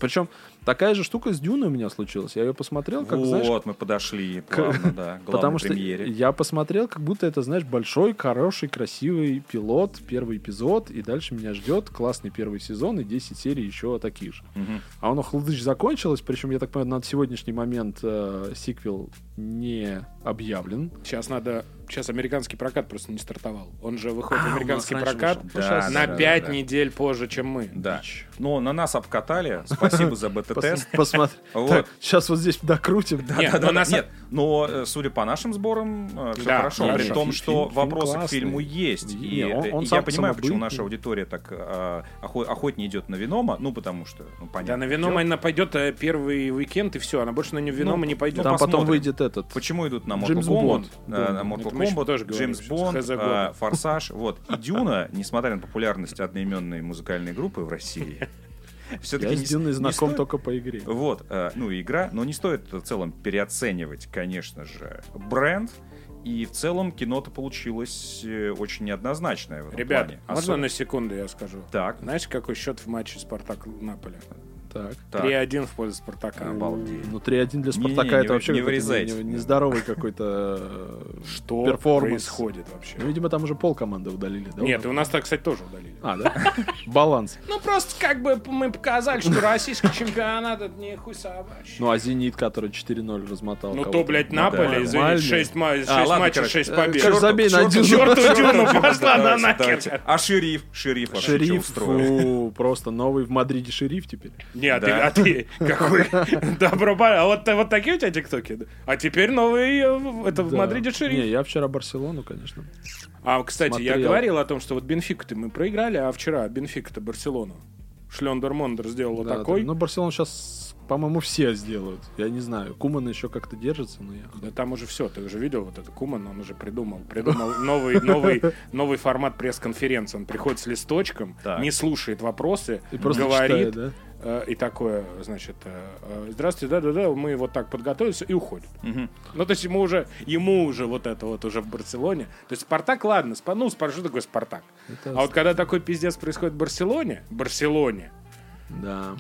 Причем такая же штука с Дюной у меня случилась. Я ее посмотрел, как, знаешь, Вот, мы подошли плавно, да, Потому главной что премьере. я посмотрел, как будто это, знаешь, большой, хороший, красивый пилот, первый эпизод, и дальше меня ждет классный первый сезон и 10 серий еще таких же. Мгм. А оно хлдыч закончилось, причем, я так понимаю, на сегодняшний момент э, сиквел не объявлен. Сейчас надо... Сейчас американский прокат просто не стартовал. Он же выходит в А, у американский прокат. Да, на да, 5 да. недель позже, чем мы. Да. Но на нас обкатали. Спасибо за бета-тест. Пос- Посмотри. Вот. сейчас вот здесь докрутим. Да, да, да. са- Нет, но э, судя по нашим сборам, все Да, хорошо. хорошо. При том, что фильм вопросы к фильму есть. Не, И он- э, он я понимаю, почему наша аудитория так э, охо- охотнее идет на Венома. Ну, потому что, ну, понятно. Да, на Веном идет. она пойдет э, первый уикенд, и все. Она больше на Венома Ну, не пойдет. Там потом выйдет этот. Почему идут на Mortal Джеймс Kombat, Бонд. э, на. Mortal Kombat, Джеймс Бонд, э. Форсаж, вот. И Дюна, несмотря на популярность одноименной музыкальной группы в России, все-таки Я с Дюной знаком только по игре. Вот, э, ну, игра, но не стоит в целом переоценивать, конечно же, бренд. И в целом кино-то получилось э, очень неоднозначное в этом Ребят, плане. можно Особенно- на секунду я скажу? Так, Знаешь, какой счет в матче Спартак-Наполе? Так. так. 3-1 в пользу Спартака. Обалдеть. Ну, 3-1 для Спартака не это вы- вообще не какой-то вырезайте. не- нездоровый какой-то э, Что перформанс. происходит вообще? Ну, видимо, там уже пол команды удалили, да? Нет, у нас так, кстати, тоже удалили. А, да? Баланс. Ну, просто как бы мы показали, что российский чемпионат это не хуй собачий. Ну, а Зенит, который 4-0 размотал. Ну, то, блядь, Ну, Наполе, нормально. 6, А, матчей, короче, 6 э, побед. Забей на Дюну, пошла на нахер. А шериф? Шериф Шериф, просто новый в Мадриде шериф теперь. Нет, ты, Да. а ты какой? Добро А вот, вот такие у тебя тиктоки? А теперь новый э, это в. Мадриде Не, шериф. я вчера Барселону, конечно. А, кстати, я говорил о том, что вот Бенфику-то мы проиграли, а вчера Бенфика-то Барселону. Шлендер Мондер сделал Да, такой. да. Ну, Барселону сейчас, по-моему, все сделают. Я не знаю. Куман еще как-то держится, но я... Да там уже все, ты уже видел вот это Куман, он уже придумал, придумал новый, новый, новый формат пресс-конференции. Он приходит с листочком, Так. не слушает вопросы, И просто говорит, читает, да? э, и такое, значит, э, э, здравствуйте, да-да-да, мы вот так подготовились, и уходит. Мгм. Ну, то есть ему уже, ему уже вот это вот уже в Барселоне. То есть Спартак, ладно, спа- ну, Спар- что такое Спартак? Это А вот когда такой пиздец происходит в Барселоне, Барселоне, Да.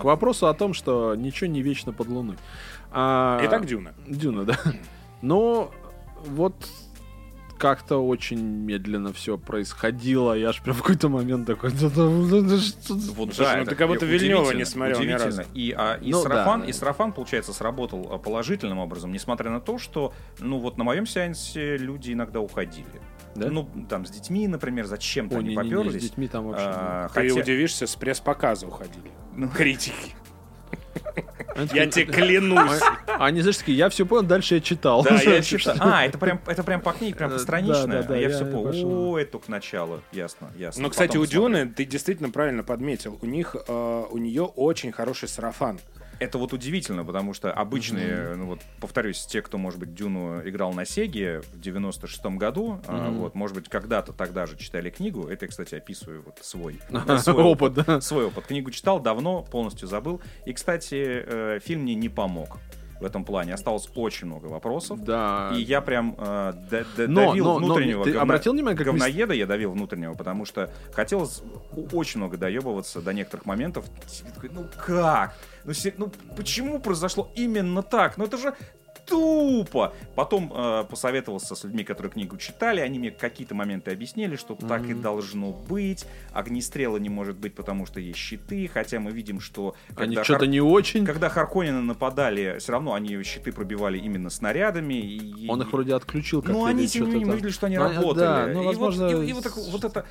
К вопросу о том, что ничего не вечно под луной. А, Итак, Дюна. Дюна, да. Но вот как-то очень медленно все происходило. Я аж прям в какой-то момент такой... «Да, да, да, да что за-» Вот да, ну это ты как будто удивительно, не смотрел ни разу. И, а, и, Ну, сарафан, да, да. и сарафан, получается, сработал а, положительным образом, несмотря на то, что, ну, вот на моем сеансе люди иногда уходили. Да? Ну, там, с детьми, например, зачем-то О, они не-не-не, поперлись. с детьми там вообще... А, Ты хотя- удивишься, с пресс-показа уходили. Ну. Критики. Я тебе клянусь. А Они, знаешь, такие, я все понял, дальше я читал. Да, я читал. А, это прям, это прям по книге, прям Э, постраничное. да, да, а я, я все понял. О, это только начало. Ясно, ясно. Но, кстати, Потом у. Дюны, ты действительно правильно подметил, у них, э, у нее очень хороший сарафан. Это вот удивительно, потому что обычные, ну вот, повторюсь, те, кто, может быть, Дюну играл на Сеге в 96-м году, а, Мгм. вот, может быть, когда-то тогда же читали книгу, это я, кстати, описываю вот свой, Опыт, да. свой опыт. Книгу читал давно, полностью забыл. И, кстати, э, фильм мне не помог в этом плане. Осталось очень много вопросов. Да. И я прям э, д- д- Но- давил но- но внутреннего ты говна- обратил внимание, как говноеда, я давил внутреннего, потому что хотелось очень много доебываться до некоторых моментов. Такой, Ну как? Ну, ну почему произошло именно так? Ну это же тупо. Потом э, посоветовался с людьми, которые книгу читали, они мне какие-то моменты объяснили, что так и должно быть. Огнестрела не может быть, потому что есть щиты, хотя мы видим, что Они когда что-то Хар- не очень. когда Харконины нападали, все равно они щиты пробивали именно снарядами. И, Он их вроде отключил как ну, они, тем не менее, мы видели, что они Ну, работали. да, ну, И возможно, вот, и, и вот, так- вот это...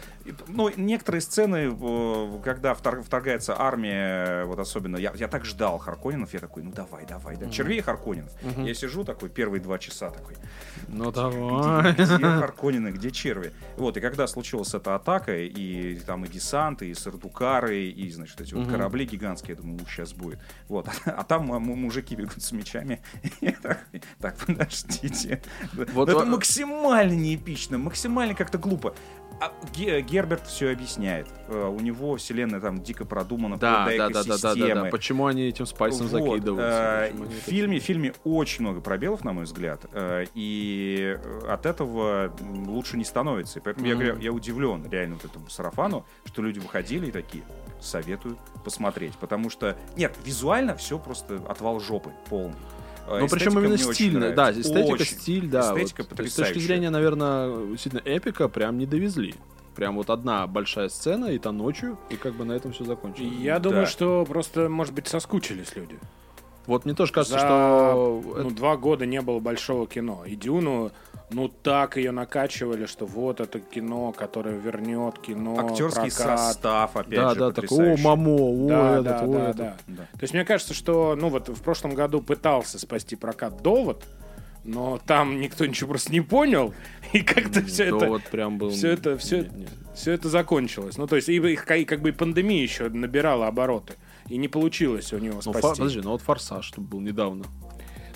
Ну, некоторые сцены, э, когда втор- вторгается армия, вот особенно... Я, я так ждал Харконинов, я такой, ну, давай, давай, да. Червей Харконинов. Мгм. Я сижу такой первые два часа такой, Ну давай. где, где Харконины, где черви? Вот, и когда случилась эта атака, и там и десанты, и сардукары, и, значит, эти вот Мгм. корабли гигантские, я думаю, сейчас будет. Вот, а там м- мужики бегут с мечами. Я такой, Так, подождите. Вот это максимально неэпично, максимально как-то глупо. А Ге- Герберт все объясняет. Э, У него вселенная там дико продумана, Да, да, да, да, да, да, да. Почему они этим спайсом Вот, закидываются? э, В фильме, в фильме очень много пробелов, на мой взгляд, э, и э, от этого лучше не становится. И поэтому я, Мгм. говорю, я удивлен реально вот этому сарафану, что люди выходили и такие, советую посмотреть. Потому что, нет, визуально все просто отвал жопы полный. Э, Ну, причем именно стильно, да, эстетика, Очень. стиль, да. Эстетика вот. То есть С точки потрясающая. зрения, наверное, действительно эпика прям не довезли. Прям вот одна большая сцена, и то ночью, и как бы на этом все закончилось. Я думаю, Да. что просто, может быть, соскучились люди. Вот мне тоже кажется, За, что... ну, это- два года не было большого кино. И Дюну, ну, так ее накачивали, что вот это кино, которое вернет кино, Актерский прокат. состав, опять Да, же, да, так, о, мамо, о, Да, этот, да, о, да, этот. да. Да. То есть мне кажется, что, ну, вот в прошлом году пытался спасти прокат «Довод», но там никто ничего просто не понял, и как-то все это... вот прям был... всё это- всё- Нет, нет. все это закончилось. Ну, то есть, и, и как и как бы и пандемия еще набирала обороты. И не получилось у него Ну, спасти. фа- подожди, ну вот «Форсаж», был недавно.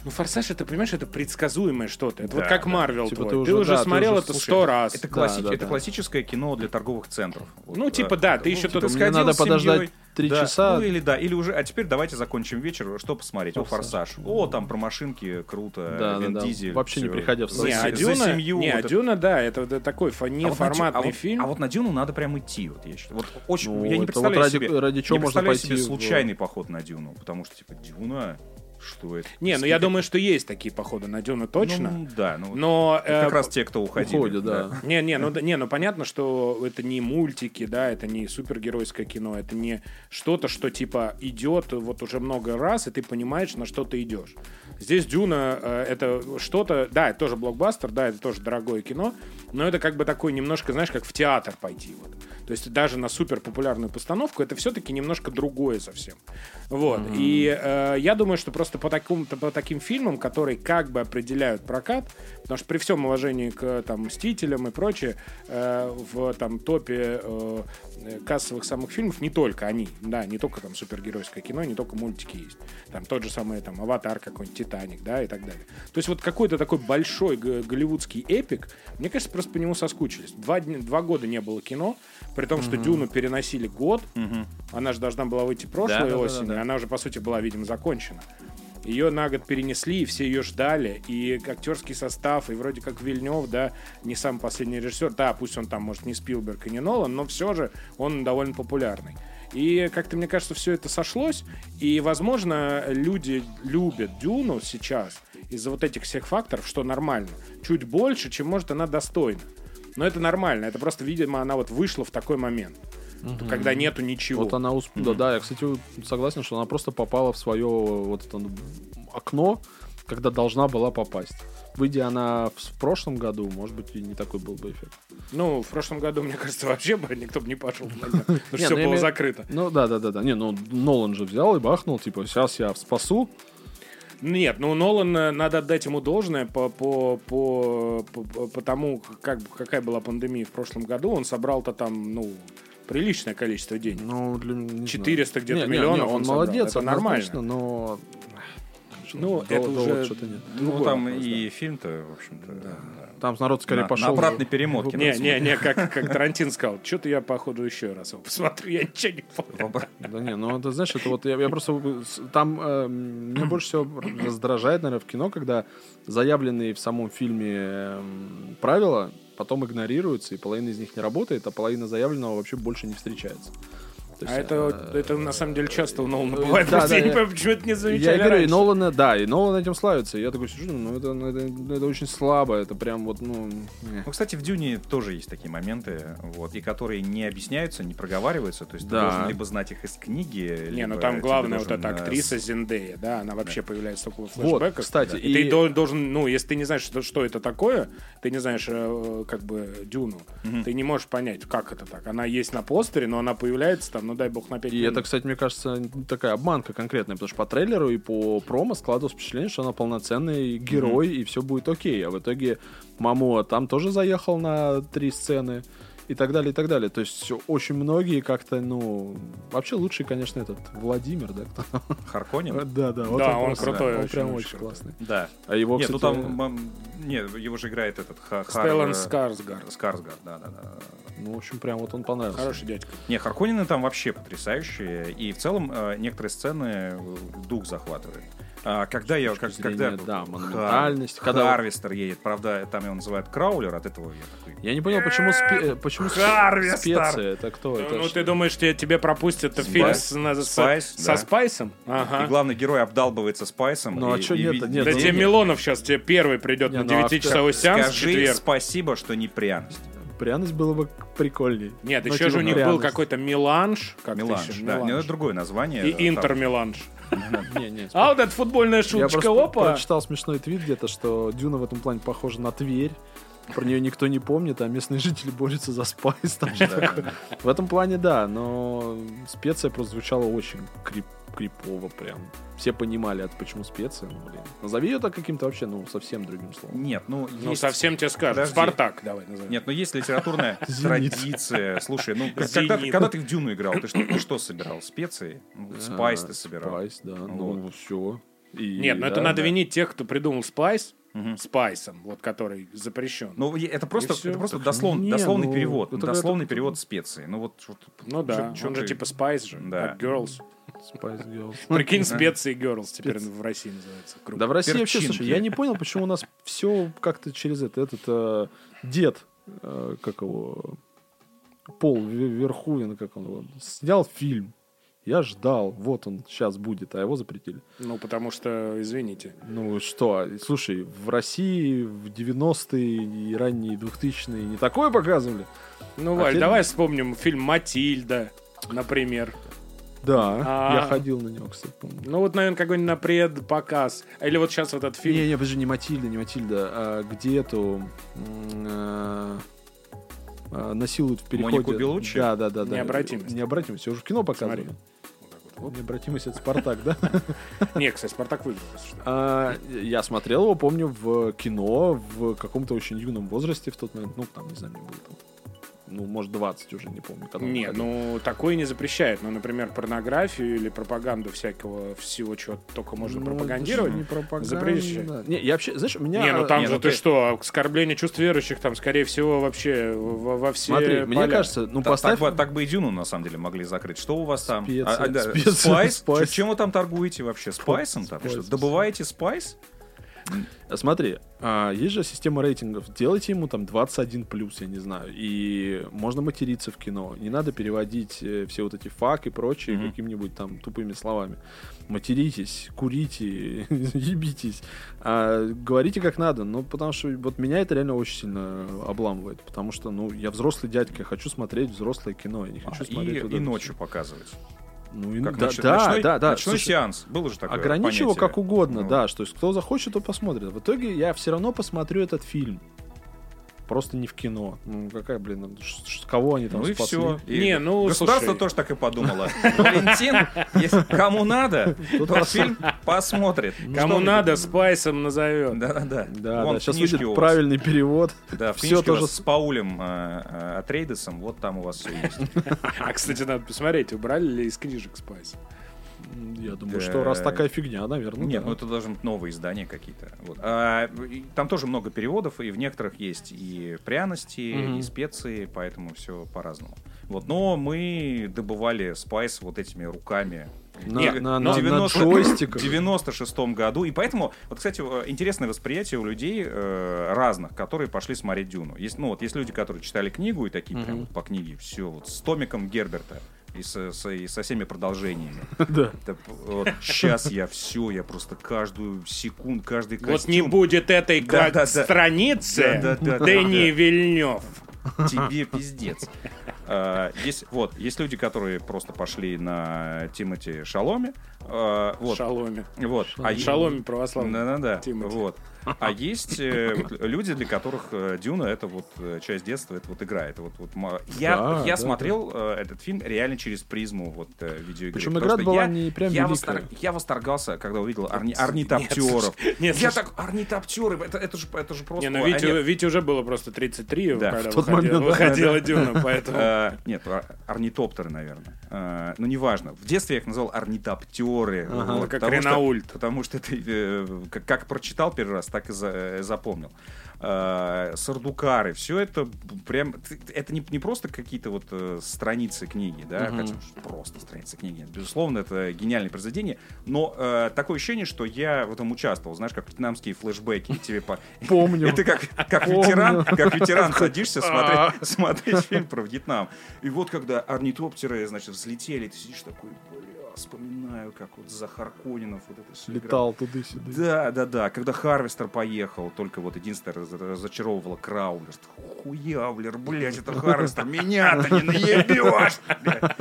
Ну, форсаж, это, понимаешь, это предсказуемое что-то. Это Да, вот как да. Марвел Типа твой. ты Ты уже- да, ты смотрел уже- это сто раз. Это, Да, класси- да, это да. классическое кино для торговых центров. Вот, Ну, типа, э, да, ты еще типа, тут сходил надо с подождать три да, часа. Ну или да, или уже, а теперь давайте закончим вечер, что посмотреть? О, «Форсаж». форсаж. О, там про машинки, круто. Да, Вин да, да. Дизель. Вообще не всё. приходя в Не, а се- за Дюна, семью. не, вот а это. Дюна, да, это, это такой фа- А вот на Дю- неформатный а вот- фильм. А вот на Дюну надо прям идти, вот я считаю. Вот очень, Ну, я не представляю вот ради- себе, ради чего не можно представляю пойти себе в- случайный поход на Дюну, потому что типа Дюна, что это? Не, ну я думаю, что есть такие походы на Дюну точно. Ну, да, ну но... это как э, раз те, кто уходили. Уходят, да. Не, не, ну, не, ну понятно, что это не мультики, да, это не супергеройское кино, это не что-то, что типа идет вот уже много раз, и ты понимаешь, на что ты идешь. Здесь Дюна э, это что-то, да, это тоже блокбастер, да, это тоже дорогое кино, но это как бы такой немножко, знаешь, как в театр пойти вот. То есть даже на супер популярную постановку это все-таки немножко другое совсем. Вот. И э, я думаю, что просто по, такому, по таким фильмам, которые как бы определяют прокат, потому что при всем уважении к там, Мстителям и прочее, э, в там топе э, кассовых самых фильмов не только они, да, не только там супергеройское кино, не только мультики есть. Там тот же самый там Аватар какой-нибудь, Титаник, да, и так далее. То есть вот какой-то такой большой голливудский эпик, мне кажется, просто по нему соскучились. Два, дня, два года не было кино, при том, что Дюну переносили год, она же должна была выйти прошлой осенью, она уже, по сути, была, видимо, закончена. Ее на год перенесли, и все ее ждали, и актерский состав, и вроде как Вильнев, да, не самый последний режиссер, да, пусть он там, может, не Спилберг и не Нолан, но все же он довольно популярный. И как-то, мне кажется, все это сошлось, и, возможно, люди любят Дюну сейчас из-за вот этих всех факторов, что нормально, чуть больше, чем, может, она достойна. Но это нормально, это просто, видимо, она вот вышла в такой момент, когда нету ничего. Вот она усп... да, да, я, кстати, согласен, что она просто попала в свое вот это окно, когда должна была попасть. Выйдя она в, прошлом году, может быть, и не такой был бы эффект. Ну, в прошлом году, мне кажется, вообще бы никто бы не пошел потому что все ну, было закрыто. Ну да, да, да, да. Не, ну Нолан же взял и бахнул, типа, сейчас я спасу. Нет, ну Нолан, э, надо отдать ему должное по, по, по, по, по тому, как, какая была пандемия в прошлом году. Он собрал-то там, ну, приличное количество денег. Ну, для, не знаю. 400 где-то Не, не, миллионов не, он он собрал. молодец, Это однозначно, нормально. но... Ну, это до уже вот что-то нет. Ну, там вопрос, и фильм-то, в общем-то, да. Там народ скорее на, пошел... на обратной перемотке. Не, не, не, как, как Тарантин сказал, что-то я, походу, еще раз его посмотрю, я ничего не помню. Обра- Да не, ну это знаешь, это вот я, я просто там э, меня больше всего раздражает, наверное, в кино, когда заявленные в самом фильме эм, правила потом игнорируются, и половина из них не работает, а половина заявленного вообще больше не встречается. То А есть, это, э, это на самом деле часто у Нолана э, бывает. да, да, я не я- понимаю, почему это не Я замечали и говорю, и. Нолана, да, и Нолан этим славится. И я такой сижу, ну это, ну, это, ну, это очень слабо, это прям вот, ну... Ну, кстати, в Дюне тоже есть такие моменты, вот, и которые не объясняются, не проговариваются. То есть Да. ты должен либо знать их из книги, Не, ну там главная вот эта э, актриса Зендея, да, она вообще появляется только в Вот, кстати, и, ты и- дол- должен, ну, если ты не знаешь, что, что это такое, ты не знаешь, э, как бы, Дюну, ты не можешь понять, как это так. Она есть на постере, но она появляется там, ну дай бог, на 5 И это, кстати, мне кажется, такая обманка конкретная, потому что по трейлеру и по промо складывалось впечатление, что она полноценный герой, и все будет окей. А в итоге Мамуа там тоже заехал на три сцены. И так далее, и так далее. То есть очень многие как-то, ну, вообще лучший, конечно, этот Владимир, да? кто там? Харконин? Да, да. вот Да, он просто- крутой, Он очень, прям очень очень крутой. классный. Да. А его, Нет, ну кстати, там... м, Нет, его же играет этот... Ха- Хар- Стеллан Скарсгард. Скарсгард, да, да, да. ну, в общем, прям вот он понравился. Хороший дядька. Не, Харконины там вообще потрясающие. И в целом э, некоторые сцены дух захватывает. А, когда я... Как, когда да, Хар- монументальность. Когда- Харвестер едет, правда, там его называют Crawler, от этого я такой... Я не понял, почему, спе- э, почему Харвестер! специя? Это кто? Это Ну, ж- ты думаешь, тебе, тебе пропустят Спайс. фильм с, на- Спайс, со да. спайсом? И Ага. главный герой обдалбывается спайсом. Ну, а и- и нет-то? видит- Нет, Да ну, тебе нет. Милонов сейчас тебе первый придет Не, на ну, а 9-часовой сеанс Скажи четверг. спасибо, что не пряность. Пряность было бы прикольней. Нет, Ну, еще же у них был пряность. какой-то меланж. Как Меланж, да. Меланж. Ну, это другое название. И Там- интер-меланж. Не, не, А вот эта футбольная Я шуточка, опа. прочитал смешной твит где-то, что Дюна в этом плане похожа на Тверь. Про нее никто не помнит, а местные жители борются за спайс. там Да. В этом плане, да, но специя просто звучала очень крип- крипово прям. Все понимали, от почему специя. Ну, блин. Назови ее так каким-то вообще, ну, совсем другим словом. Нет, ну, Ну, есть- совсем тебе скажут. Подожди. Спартак, давай назовем. Нет, ну есть литературная традиция. Слушай, ну когда, ты в Дюну играл, ты что, ты что собирал? Специи? Ну, Спайс ты собирал. Спайс, да. Ну, все. Нет, но это надо винить тех, кто придумал спайс, спайсом, вот который запрещен. Ну, Ну, это просто, это просто Так, дословный, не, дословный ну, перевод. это- дословный это- перевод специи. Ну вот, вот да, чё- чё он же типа спайс же, Да. как girls. Spice Girls. Прикинь, специи girls теперь в России называется. Круто. Да в России вообще, слушай, я не понял, почему у нас все как-то через это. Этот э, дед, э, как его, Пол Ве- Верховен, как он его, снял фильм. Я ждал, вот он сейчас будет, а его запретили. Ну, потому что, извините. Ну что, слушай, в России в 90-е и ранние 2000-е не такое показывали? Ну, А Валь, теперь- давай вспомним фильм «Матильда», например. Да, А. я ходил на него, кстати, помню. Ну, вот, наверное, какой-нибудь на предпоказ. Или вот сейчас вот этот фильм. Не, не, подожди, не Матильда, не Матильда, а где эту э, э, насилуют в переходе. Монику Беллуччи? Да, да, да, да. Необратимость. Необратимость. Уже в кино показывали. Смотри. Необратимость это Спартак, да? Не, кстати, Спартак выиграл. А, Я смотрел его, помню, в кино в каком-то очень юном возрасте в тот момент. Ну, там, не знаю, мне было там. Ну, может, 20 уже, не помню. когда он Не, выходил. ну такое не запрещает. Ну, например, порнографию или пропаганду всякого всего, чего только можно Ну, пропагандировать. это же не пропаганда. запрещает. Не, я вообще, знаешь, у меня... Не, ну там не, же ну ты ты- что, оскорбление чувств верующих там, скорее всего, вообще во, во все Смотри, мне поля. кажется, ну, Та- поставь... Так, бы, так бы и Дюну, на самом деле, могли закрыть. Что у вас там? Специи, А, а, да, специи, спайс? спайс. Чем вы там торгуете вообще? Спайсом? Там? Спайс. Что, добываете спайс? Смотри, а, есть же система рейтингов. Делайте ему там 21 плюс, я не знаю. И можно материться в кино. Не надо переводить э, все вот эти fuck и прочие Мгм. какими-нибудь там тупыми словами. Материтесь, курите, ебитесь. А, говорите как надо. Ну, потому что вот меня это реально очень сильно обламывает. Потому что, ну, я взрослый дядька, я хочу смотреть взрослое кино. Я не хочу А, И, смотреть вот и ночью всё. показывать. Ну, и Как да, ноч- да, ночной, да, да. ночной Слушай, сеанс. Было же такое Ограничь его как угодно, Ну, да, что есть кто захочет, то посмотрит. В итоге я все равно посмотрю этот фильм. Просто не в кино. Ну, какая, блин, ш- ш- кого они там Ну и спасли? все. Не, ну, Государство слушай. тоже так и подумало. Валентин, если кому надо, Тут тот фильм посмотрит. Ну, Кому надо, спайсом назовет. Да-да-да. Да, Вон да, сейчас вас. правильный перевод. Да, в Всё книжке у тоже с- Паулем э, э, Атрейдесом, вот там у вас все есть. А, кстати, надо посмотреть, убрали ли из книжек спайс. Я думаю, Да. что раз такая фигня, наверное, Нет, да. ну это должны быть новые издания какие-то. Вот. А, там тоже много переводов, и в некоторых есть и пряности, Мгм. и специи, поэтому все по-разному. Вот. Но мы добывали спайс вот этими руками. На, Не, на, на- на 90 джойстиках. В 96 году. И поэтому, вот, кстати, э, интересное восприятие у людей э, разных, которые пошли смотреть Дюну. Есть, ну, вот, есть люди, которые читали книгу и такие прям Мгм. вот по книге, все, вот с томиком Герберта и со, со- и со всеми продолжениями. Да. Это п- вот сейчас я все, я просто каждую секунду, каждый костюм. Вот не будет этой Да, да, страницы, Да, да, да, Дэнни да. Вильнев. Тебе пиздец. А, Есть, вот, есть люди, которые просто пошли на Тимати Шаломе. а, Вот, Шаломе. вот. А е- Шаломе православный. Да-да-да. Тимати. Вот. А есть э, вот люди, для которых э, Дюна это вот э, часть детства, это вот игра. Это вот, вот я, Да, я да, смотрел э, этот фильм реально через призму вот э, видеоигры. Причем игра была я, не прям я, великая. я восторгался, когда увидел орни, орнитоптеров. нет, я слушай. так, орнитоптеры, это, это, же, это же просто... Не, ну Вите, Вите уже было просто 33, Да, когда в тот выходила, момент, да, выходила Дюна, поэтому... Э, Нет, ор- орнитоптеры, наверное. Э, Ну, неважно. В детстве я их называл орнитоптеры. Ага. вот, Ну, как потому что- Ренаульт. Потому что это э, как, как прочитал первый раз, так и за- э, запомнил. Э, Сардукары, все это прям... Это не, не просто какие-то вот э, страницы книги, да, Мгм. хотя просто страницы книги. Безусловно, это гениальное произведение, но э, такое ощущение, что я в этом участвовал, знаешь, как вьетнамские флешбеки. Тебе по... Помню. И ты как, как ветеран, как ветеран садишься А. смотреть, смотреть фильм про Вьетнам. И вот когда орнитоптеры, значит, взлетели, ты сидишь такой, вспоминаю, как вот за Харконинов вот это все Летал туда-сюда. Да, да, да. Когда Харвестер поехал, только вот единственное раз- разочаровывало Краулер. Хуявлер, блядь, это Харвестер, меня-то не наебешь! блядь.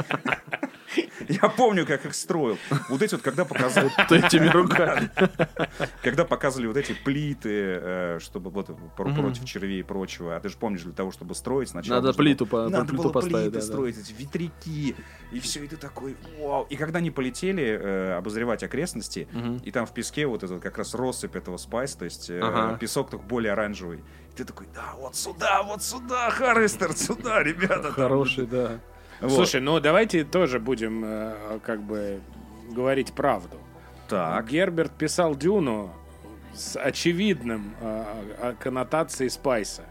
Я помню, как их строил. Вот эти вот, когда показывали, Вот этими руками. когда показывали вот эти плиты, э, чтобы вот против червей и прочего, а ты же помнишь, для того, чтобы строить сначала... Надо плиту было- по- Надо было поставить, плиты строить, эти ветряки, и все, и ты такой, вау. И когда они полетели э, обозревать окрестности, и там в песке вот этот как раз россыпь этого спайс, то есть э, песок только более оранжевый. И ты такой, да, вот сюда, вот сюда, Харвестер, сюда, ребята. там». Хороший, да. Вот. Слушай, ну давайте тоже будем э, как бы говорить правду. так. Герберт писал Дюну с очевидным э, э, коннотацией Спайса.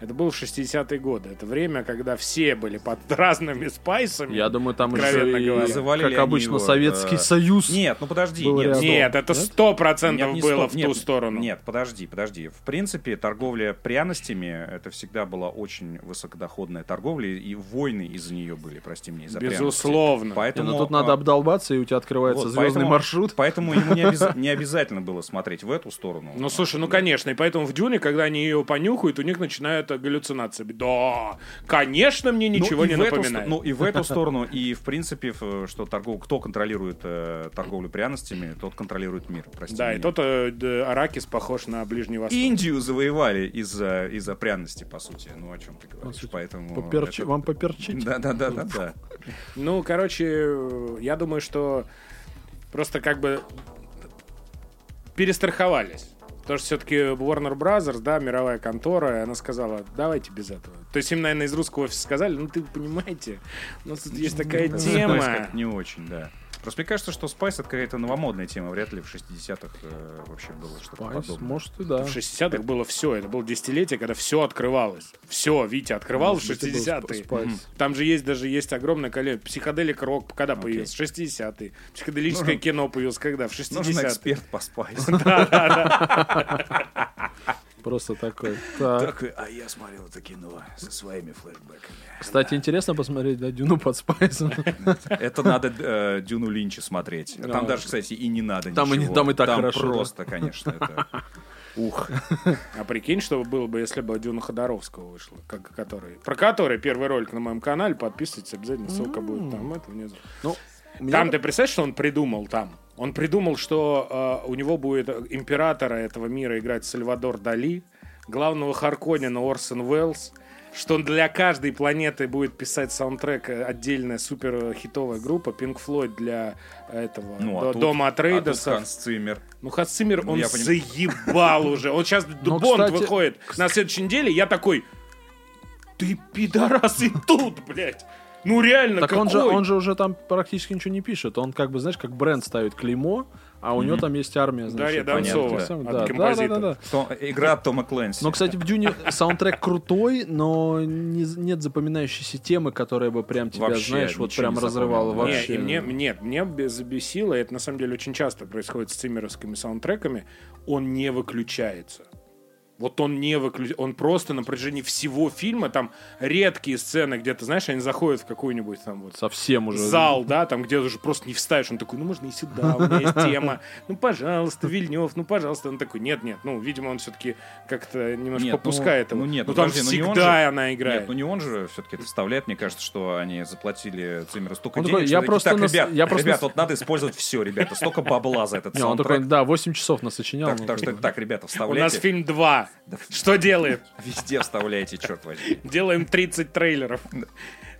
Это был 60-е годы. Это время, когда все были под разными спайсами. Я думаю, там еще и, говоря. Называли ли как обычно, его, Советский э, Союз. Нет, ну подожди, нет, рядом. Нет, это сто процентов было стоп, в нет, ту сторону. Нет, подожди, подожди. В принципе, торговля пряностями это всегда была очень высокодоходная торговля, и войны из-за нее были, прости меня, из-за. Безусловно. Поэтому, ну тут надо а, обдолбаться, и у тебя открывается вот, звездный поэтому- маршрут. Поэтому ему не, обяз- не обязательно было смотреть в эту сторону. Ну, слушай, ну, конечно, и поэтому в Дюне, когда они ее понюхают, у них начинают э, галлюцинации. Да, конечно, мне Ну, ничего и не эту напоминает. сто- ну и в эту сторону, и в принципе, что торгов, кто контролирует э, торговлю пряностями, тот контролирует мир. Прости да, и меня. тот э, Аракис похож на Ближний Восток. Индию завоевали из-за из пряности, по сути. Ну, о чем ты говоришь. сути, Поэтому Поперчи- это- Вам поперчить? Да, да, да, да, да. Ну, короче, я думаю, что просто как бы перестраховались. Потому что все-таки Warner Brothers, да, мировая контора, она сказала, давайте без этого. То есть им, наверное, из русского офиса сказали, ну ты понимаете, у нас тут есть такая Spice тема. не очень, да. Просто мне кажется, что Spice это какая-то новомодная тема. Вряд ли в 60-х э, вообще было что-то подобное. может и да. В 60-х было все, это было десятилетие, когда все открывалось. Все, Витя открывал в Может быть, и был 60-е. Спайс. Там же есть даже есть огромное количество. Психоделик рок когда Окей. появился? 60-е. Психоделическое кино появилось когда? В 60-е. Нужен эксперт по Spice. Просто такой. Так. Такой, а я смотрел это кино со своими флешбэками. Кстати, интересно посмотреть, да, Дюну под Спайсом. Это надо э, Дюну Линча смотреть. Там Да. даже, кстати, и не надо Там и не- ничего. там и так хорошо, да. просто, конечно, это... Ух. А прикинь, что было бы, если бы Дюна Ходоровского вышла, как, который, про который первый ролик на моем канале, подписывайтесь обязательно, ссылка будет там, это внизу. Ну, меня- Там ты представляешь, что он придумал там? Он придумал, что э, у него будет э, императора этого мира играть Сальвадор Дали, главного Харконина Орсон Уэллс, что для каждой планеты будет писать саундтрек э, отдельная супер хитовая группа, Pink Floyd для этого Ну, а до- тут- Дома а тут Атрейдесов. Ханс Циммер. Ну, Ну, он я заебал уже. Он сейчас Ну, Бонд выходит на следующей неделе, я такой, ты пидорас и тут, блядь. Ну реально, Так какой? он же, он же уже там практически ничего не пишет. Он как бы, знаешь, как бренд ставит клеймо, а у него там есть армия. Дарья значит, Донцова, понятно, всем. от Да, да, да, да, да. То- Игра от Тома Клэнси. Но, кстати, в Дюне саундтрек крутой, но не- нет запоминающейся темы, которая бы прям тебя, Вообще знаешь, вот прям разрывала да. Не, вообще. и мне, нет, мне забесило, и это на самом деле очень часто происходит с циммеровскими саундтреками, он не выключается. Вот он не выключ... Он просто на протяжении всего фильма, там редкие сцены, где ты знаешь, они заходят в какую-нибудь там вот Совсем уже. зал, да, там, где уже просто не вставишь. Он такой, ну, можно и сюда, у меня есть тема. Ну, пожалуйста, Вильнев, ну, пожалуйста. Он такой, нет, нет. Ну, видимо, он все-таки как-то немножко Нет, ну, попускает его. ну, нет, ну, ну, там подожди, ну, не он всегда же- она играет. Нет, ну не он же все-таки это вставляет. Мне кажется, что они заплатили Циммеру столько Он денег. такой, я просто так, нас- ребят, я просто ребят, вот надо использовать все, ребята. Столько бабла за этот он такой, да, 8 часов насочинял. Так, так что так, ребята, У нас вставляйте. фильм 2. Что делаем? Везде вставляйте, черт возьми. Делаем 30 трейлеров.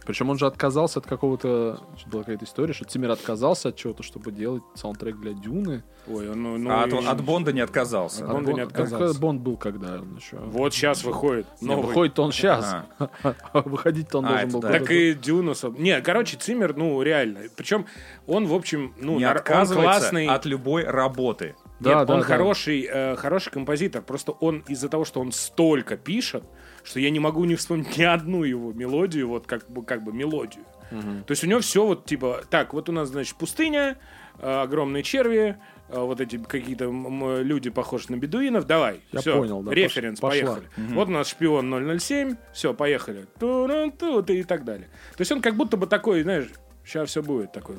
Причем он же отказался от какого-то... Была какая-то история, что Циммер отказался от чего-то, чтобы делать саундтрек для Дюны. Ой, ну, ну, А от, и- от Бонда не отказался. От Бонда Бон- не отказался. как Бонд был когда он еще? Вот сейчас выходит. Новый. выходит он сейчас. А выходить-то он А, должен был. да. Так и Дюна. Не, короче, Циммер, ну, реально. Причем он, в общем, ну, Не нар- он отказывается классный. от любой работы. Да, Нет, да, он да. хороший, э, хороший композитор. Просто он из-за того, что он столько пишет, что я не могу не вспомнить ни одну его мелодию, вот как бы, как бы мелодию. То есть у него все вот типа, так, вот у нас, значит, пустыня, э, огромные черви, э, вот эти какие-то люди похожи на бедуинов, давай, Я все, понял, да, референс, пош- пошла. поехали. Вот у нас шпион 007, все, поехали. Ту-ру-ту, и так далее. То есть он как будто бы такой, знаешь, сейчас все будет такой.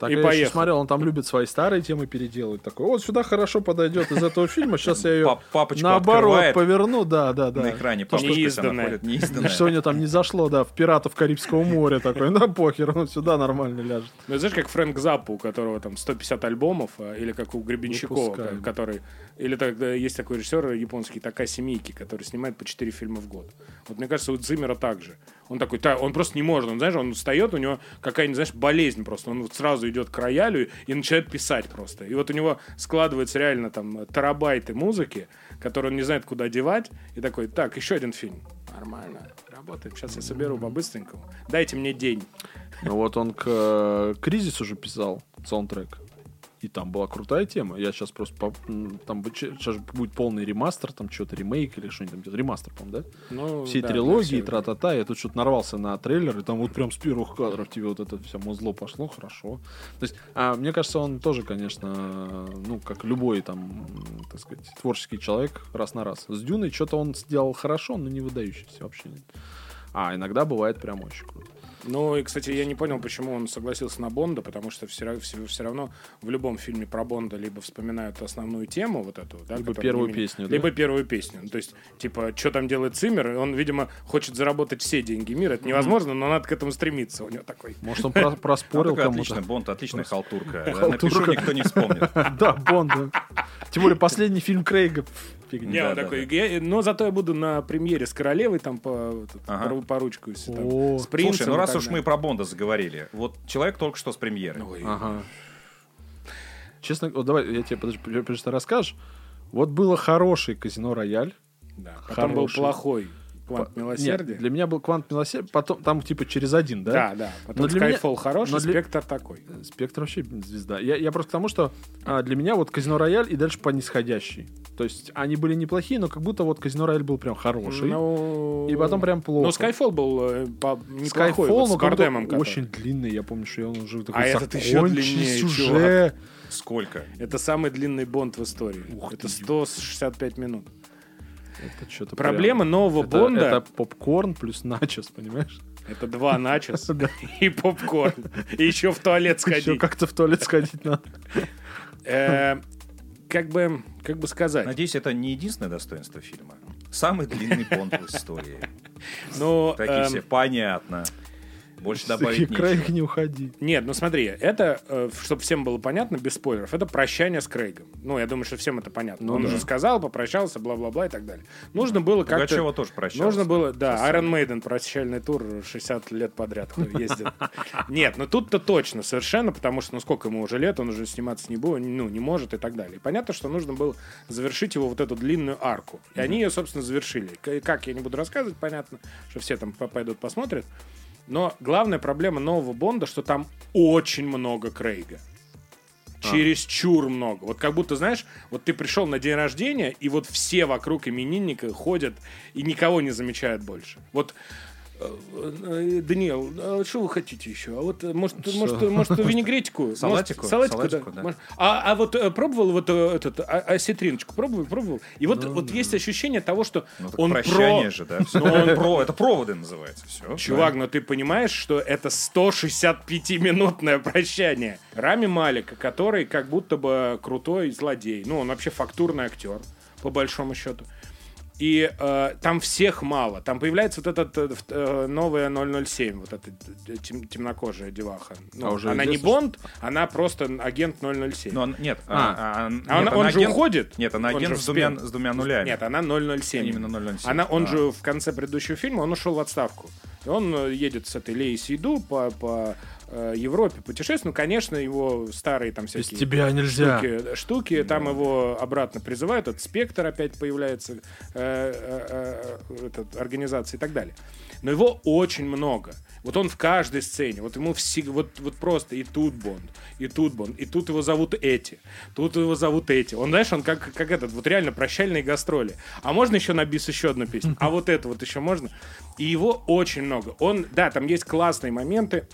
Так и я еще поехал. смотрел, он там любит свои старые темы переделывать. Такой, вот сюда хорошо подойдет из этого фильма, сейчас я ее Пап- папочку наоборот открывает поверну, да, да, да. на экране. Папочка неизданное. Что у него там не зашло, да, в «Пиратов Карибского моря» такой, да похер, он сюда нормально ляжет. Ну, знаешь, как Фрэнк Заппа, у которого там 150 альбомов, а, или как у Гребенщикова, который... Или тогда есть такой режиссер японский, Такаси Мики, который снимает по 4 фильма в год. Вот мне кажется, у Циммера так же. Он такой, та- он просто не может, он, знаешь, он встает, у него какая-нибудь, знаешь, болезнь просто. Он вот сразу идет к роялю и начинает писать просто. И вот у него складывается реально там терабайты музыки, которые он не знает, куда девать. И такой, так, еще один фильм. Нормально, работает. Сейчас я соберу по-быстренькому. Дайте мне день. Ну вот он к э, «Кризису» же писал саундтрек. И там была крутая тема. Я сейчас просто... по- Там сейчас будет полный ремастер, там что-то ремейк или что-нибудь там. Ремастер, по-моему, да? Ну, Всей да, трилогии, все. тра-та-та. Я тут что-то нарвался на трейлер, и там вот прям с первых кадров тебе вот это все музло пошло, хорошо. То есть, а, мне кажется, он тоже, конечно, ну, как любой там, так сказать, творческий человек, раз на раз. С Дюной что-то он сделал хорошо, но не выдающийся вообще. нет. А иногда бывает прям очень круто. Ну, и, кстати, я не понял, почему он согласился на Бонда, потому что все, равно в любом фильме про Бонда либо вспоминают основную тему вот эту, да, Либо первую не- песню, да? Либо первую песню. Ну, То есть, типа, что там делает Циммер, он, видимо, хочет заработать все деньги мира. Это невозможно, но надо к этому стремиться. У него такой... Может, он про- проспорил кому-то. отличный Бонд, отличная халтурка. Халтурка. Напишу, никто не вспомнит. Да, Бонд. да. Тем более последний фильм Крейга. Фигня. Не, он да, такой, «Я- но зато я буду на премьере с королевой там по, тут, Ага. по, поручкаюсь. там, О. с Слушай, ну раз уж мы про Бонда заговорили, вот человек только что с премьеры. Ой, Ага. Честно, вот давай, я тебе, подожди, что расскажешь. Вот было хороший казино Рояль. да. Потом был хороший. плохой Квант Нет, милосердия. для меня был квант милосердия, потом там типа через один, да? Да, да. Потом Но для меня- Skyfall хороший, но для- Спектр такой. Спектр вообще звезда. Я, я просто к тому, что а, для меня вот казино Рояль и дальше по нисходящей. То есть они были неплохие, но как будто вот казино Рояль был прям хороший. Ну, И потом прям плохо. Ну, Skyfall был э, по- неплохой, Skyfall, вот с ну, который. очень длинный. Я помню, что он уже такой А этот еще длиннее, уже. Сколько? Это самый длинный бонд в истории. Ух это ты. 165 минут. Это что-то Проблема прям- нового это, Бонда Это попкорн плюс начос, понимаешь? это два начос и попкорн. И еще в туалет Еще сходить. как-то в туалет сходить надо. Э, Как бы, как бы сказать. Надеюсь, это не единственное достоинство фильма. Самый длинный Бонд в истории. Ну, Такие эм, все, понятно. Больше добавить Крейг нечего. не уходи. Нет, ну смотри, это, чтобы всем было понятно, без спойлеров, это прощание с Крейгом. Ну, я думаю, что всем это понятно. Ну Он да. уже сказал, попрощался, бла-бла-бла и так далее. Нужно было как-то... Пугачева тоже прощался. Нужно было, да, Со Iron Maiden прощальный тур 60 лет подряд ездил. Нет, ну тут-то точно, совершенно, потому что, ну сколько ему уже лет, он уже сниматься не будет, ну не может и так далее. И понятно, что нужно было завершить его вот эту длинную арку. И они ее, собственно, завершили. Как, я не буду рассказывать, понятно, что все там по- пойдут посмотрят. Но главная проблема нового Бонда, что там очень много Крейга. Чересчур много. Вот как будто, знаешь, вот ты пришел на день рождения, и вот все вокруг именинника ходят и никого не замечают больше. Вот Даниил, а что вы хотите еще? А вот, э, может, может, может, винегретику? Салатику? Может, салатику, Салатику, да. да. А, а вот э, пробовал вот э, этот а- осетриночку? Пробовал, пробовал? И вот, Ну, вот есть ощущение того, что Ну, он прощание про... же, да. всё. Он про, это проводы называется. Все. Чувак, но ты понимаешь, что это 165-минутное прощание Рами Малика, который как будто бы крутой злодей. Ну, он вообще фактурный актер, по большому счету. И э, там всех мало. Там появляется вот этот э, э, новая 007, вот эта тем- темнокожая деваха. Ну, А уже она не Бонд, она просто агент 007. Но он- нет, А. а, а, А нет, он, она он же агент- уходит. Нет, она Он агент же с двумя, с двумя нулями. Нет, она 007. Именно 007. Она, он А. же в конце предыдущего фильма, он ушел в отставку. И он э, едет с этой Леей Сейду по, по э, Европе путешествует. Ну, конечно, его старые там Без всякие тебя нельзя. штуки, штуки там его обратно призывают. Этот спектр опять появляется, э, э, э, этот, организация и так далее. Но его очень много. Вот он в каждой сцене, вот ему все, вот, вот просто и тут Бонд, и тут Бонд, и тут его зовут эти, тут его зовут эти. Он, знаешь, он как, как этот, вот реально прощальные гастроли. А можно еще на бис еще одну песню? А вот это вот еще можно? И его очень много. Он, да, там есть классные моменты,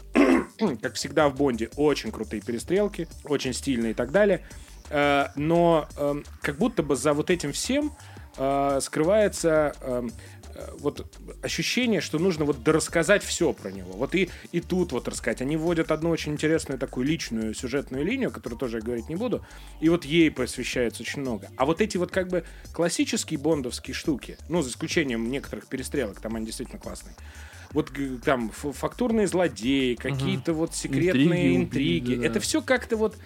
как всегда в Бонде, очень крутые перестрелки, очень стильные и так далее. Э, Но эм, как будто бы за вот этим всем э, скрывается эм, э, вот ощущение, что нужно вот дорассказать все про него. Вот и, и тут вот рассказать. Они вводят одну очень интересную такую личную сюжетную линию, которую тоже я говорить не буду, и вот ей посвящается очень много. А вот эти вот как бы классические бондовские штуки, ну, за исключением некоторых перестрелок, там они действительно классные, вот г- там фактурные злодеи, какие-то вот секретные Интриги, интриги. да. Это все как-то вот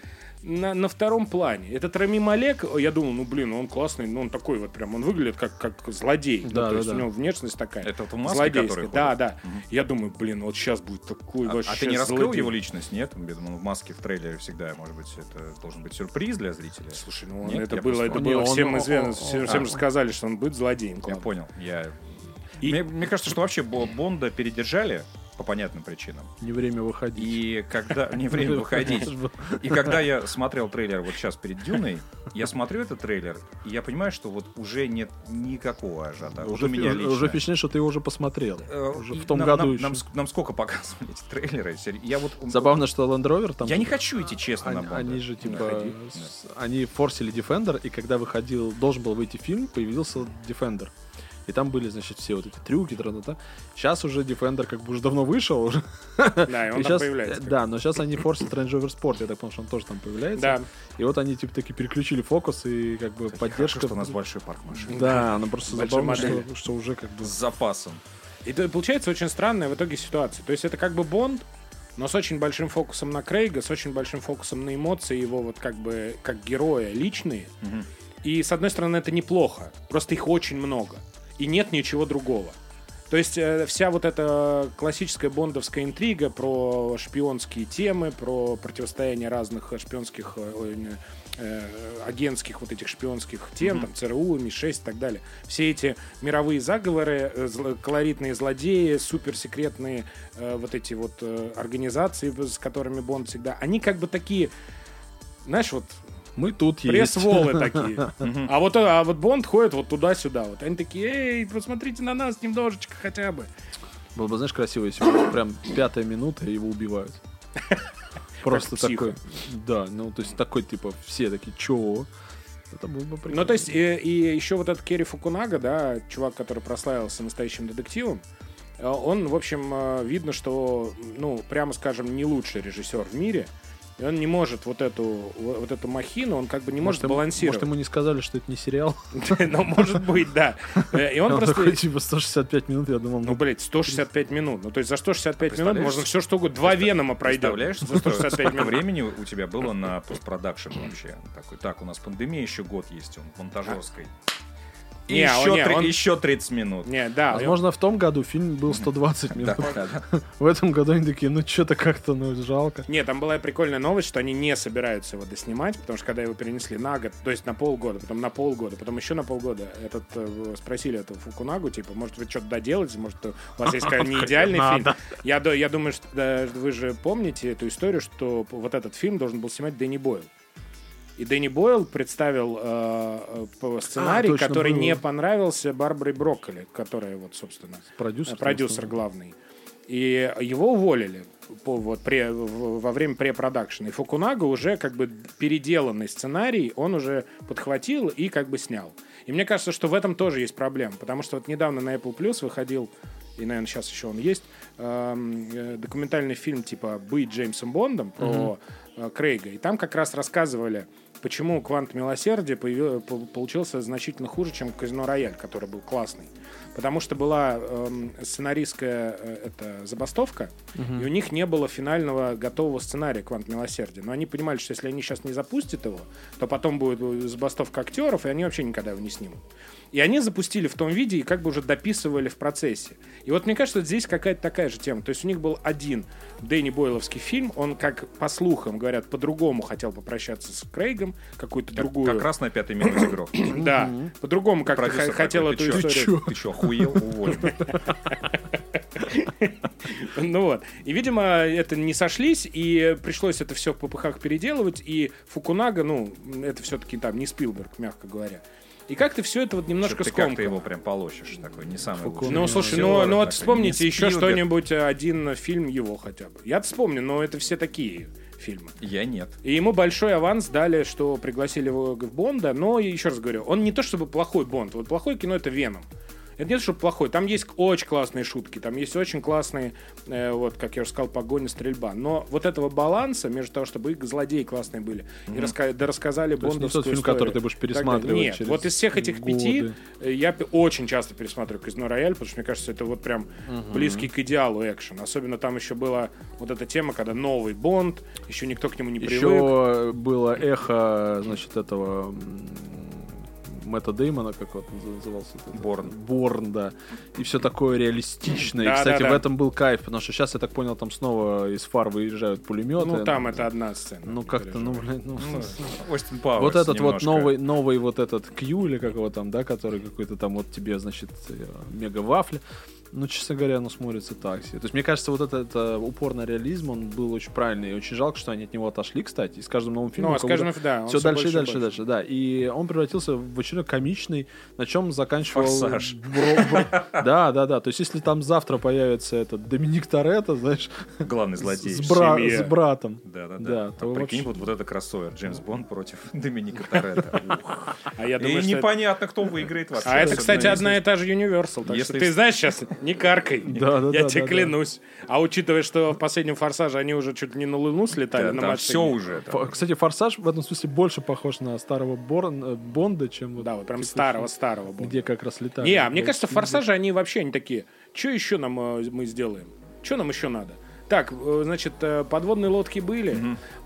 на, на втором плане. Этот Рами Малек, я думал, ну блин, он классный, ну он такой вот прям, он выглядит как, как злодей. Ну, Да, то да, есть да. у него внешность такая. Это вот в маске, злодейская. который Да, ходит? да. Я думаю, блин, вот сейчас будет такой А, вообще а ты не раскрыл злодей. его личность, нет? Думал, в маске в трейлере всегда, может быть, это должен быть сюрприз для зрителя. Слушай, ну он- Нет, это было, просто- это было он- всем он- известно, он- всем, он- а. же сказали, что он будет злодеем. Я понял. Я... И- Мне, мне кажется, что вообще Бо- Бонда передержали по понятным причинам. Не время выходить. И когда... Не время выходить. И когда я смотрел трейлер вот сейчас перед Дюной, я смотрю этот трейлер, и я понимаю, что вот уже нет никакого ажиотажа. Уже, меня лично. уже впечатление, что ты его уже посмотрел. Э, Уже в том нам, году нам, еще. нам нам сколько показывали эти трейлеры? Я вот... Забавно, что Land Rover там... Я не хочу идти честно на Они, Бонда. они же типа они форсили Defender, и когда выходил, должен был выйти фильм, появился Defender. И там были, значит, все вот эти трюки, тра-та-та. Сейчас уже Defender как бы уже давно вышел. Уже. Да, и он там И щас- появляется. Да, но сейчас они форсят Range Rover Sport, я так понял, что он тоже там появляется. Да. И вот они типа таки переключили фокус и как бы Хорошо, поддержка. что у нас большой парк машин. Да, она просто забавно, что, что уже как бы... С запасом. И то получается очень странная в итоге ситуация. То есть это как бы Бонд, но с очень большим фокусом на Крейга, с очень большим фокусом на эмоции его вот как бы как героя личные. Мгм. И с одной стороны это неплохо, просто их очень много. И нет ничего другого. То есть э, вся вот эта классическая бондовская интрига про шпионские темы, про противостояние разных шпионских, э, э, агентских вот этих шпионских тем, там ЦРУ, Ми-6 и так далее. Все эти мировые заговоры, э, зло- колоритные злодеи, суперсекретные э, вот эти вот э, организации, с которыми Бонд всегда, они как бы такие, знаешь, вот Мы тут есть. пресс-волы такие. А вот, а вот Бонд ходит вот туда-сюда. Вот они такие, эй, посмотрите на нас немножечко хотя бы. Было бы, знаешь, красиво, если бы прям пятая минута, и его убивают. Просто такой. Да, ну, то есть такой, типа, все такие, чё? Это было бы прикольно. Ну, то есть, и, и еще вот этот Керри Фукунага, да, чувак, который прославился настоящим детективом, э, он, в общем, э, видно, что, ну, прямо скажем, не лучший режиссер в мире. И он не может вот эту, вот эту махину, он как бы не может, ему- балансировать. Может, ему не сказали, что это не сериал? Ну, может быть, да. Э, И он просто... такой, типа, 165 минут, я думал, Ну, блядь, 165 минут. Ну, то есть за 165 минут можно все что угодно. Два Венома пройдет. Представляешь, за 165 сколько минут. времени у тебя было на постпродакшн вообще? Такой, так, у нас пандемия, еще год есть, он монтажерской. И Не, еще, он- не, три- он- еще 30 минут. Не, да. Возможно, в том году фильм был 120 минут. Да, да. В этом году они такие, ну, что-то как-то, ну, жалко. Нет, там была прикольная новость, что они не собираются его доснимать, потому что когда его перенесли на год, то есть на полгода, потом на полгода, потом еще на полгода, этот э, спросили эту Фукунагу, типа, может вы что-то доделаете, может у вас есть какой-то не идеальный фильм. Я, я думаю, что вы же помните эту историю, что вот этот фильм должен был снимать Дэнни Бойл. И Дэнни Бойл представил э, сценарий, точно который было. не понравился Барбаре Брокколи, которая вот, собственно, Продюсер. продюсер главный. И его уволили по, вот, пре- во время препродакшена. И Фукунага уже как бы переделанный сценарий, он уже подхватил и как бы снял. И мне кажется, что в этом тоже есть проблема, потому что вот недавно на Apple Plus выходил, и, наверное, сейчас еще он есть, эм, э, документальный фильм типа «Быть Джеймсом Бондом» про э, Крейга. И там как раз рассказывали, почему «Квант милосердия» появил- по- получился значительно хуже, чем «Казино Рояль», который был классный. Потому что была эм, сценаристская э, это, забастовка, и у них не было финального готового сценария «Квант милосердия». Но они понимали, что если они сейчас не запустят его, то потом будет э, забастовка актеров, и они вообще никогда его не снимут. И они запустили в том виде и как бы уже дописывали в процессе. И вот мне кажется, здесь какая-то такая же тема. То есть у них был один Дэнни Бойловский фильм, он, как по слухам говорят, по-другому хотел попрощаться с Крейгом, какую-то Как, другую... как раз на пятой минуте игрок. Да, по-другому х- хотел эту «Ты чё? историю. Ты что, охуел? Уволь. Ну вот. И, видимо, это не сошлись, и пришлось это все в попыхах переделывать, и Фукунага, ну, это все-таки там не Спилберг, мягко говоря. И как-то все это вот немножко ты как-то скомкано. его прям полощешь такой, не самый Фуку- лучший. Ну, слушай, режиссер, ну, ну вот вспомните еще что-нибудь, один фильм его хотя бы. Я вспомню, но это все такие фильмы. Я нет. И ему большой аванс дали, что пригласили его в Бонда, но, еще раз говорю, он не то чтобы плохой Бонд, вот плохое кино это Веном. Это не то, чтобы плохой. Там есть очень классные шутки, там есть очень классные, э, вот, как я уже сказал, погоня, стрельба. Но вот этого баланса между того, чтобы и злодеи классные были, и раска- да рассказали То есть не бондовскую тот фильм, историю. который ты будешь пересматривать Нет, через вот из всех этих пяти годы. э, я очень часто пересматриваю Казино Рояль, потому что мне кажется, это вот прям близкий к идеалу экшен. Особенно там еще была вот эта тема, когда новый Бонд, еще никто к нему не привык. Еще было эхо, значит, этого Мэтта Деймона, как вот он назывался? этот? Борн. Борн, да. И все такое реалистичное. Да, и, кстати, да, да. в этом был кайф, потому что сейчас, я так понял, там снова из фар выезжают пулеметы. Ну, там это одна сцена. Ну, как-то, ну, блин, ну... Остин Пауэрс Вот этот вот новый, новый вот этот Q или как его там, да, который какой-то там вот тебе, значит, э, мега вафля. Ну, честно говоря, оно смотрится так себе. То есть, мне кажется, вот этот э, упор на реализм, он был очень правильный. И очень жалко, что они от него отошли, кстати. И с каждым новым фильмом... Ну, а с каждым, да, Все всё дальше и и дальше и дальше, да. И он превратился в очередной комичный, на чем заканчивал... Форсаж. Бро- бро- Да, да, да. То есть, если там завтра появится этот Доминик Торетто, знаешь, Главный злодей. с, бра- с братом. Да, да, Да, да. то А прикинь, вообще- вот, вот это кроссовер. Джеймс Бонд против Доминика Торетто. А я И думаю, это- непонятно, кто выиграет вообще. А это, кстати, одна и та же Universal. Ты знаешь сейчас, не каркай. Да, да, Я да, тебе да, да. клянусь. А учитывая, что в последнем форсаже они уже чуть не на Луну слетали Да, на машине. все уже. там. Ф- Кстати, Форсаж в этом смысле больше похож на старого Борн- э, Бонда, чем вот Да, вот прям старого-старого Бонда. где как раз летали. Не, а мне кажется, форсажи, они вообще они такие. Что еще нам э, мы сделаем? Что нам еще надо? Так, э, значит, подводные лодки были,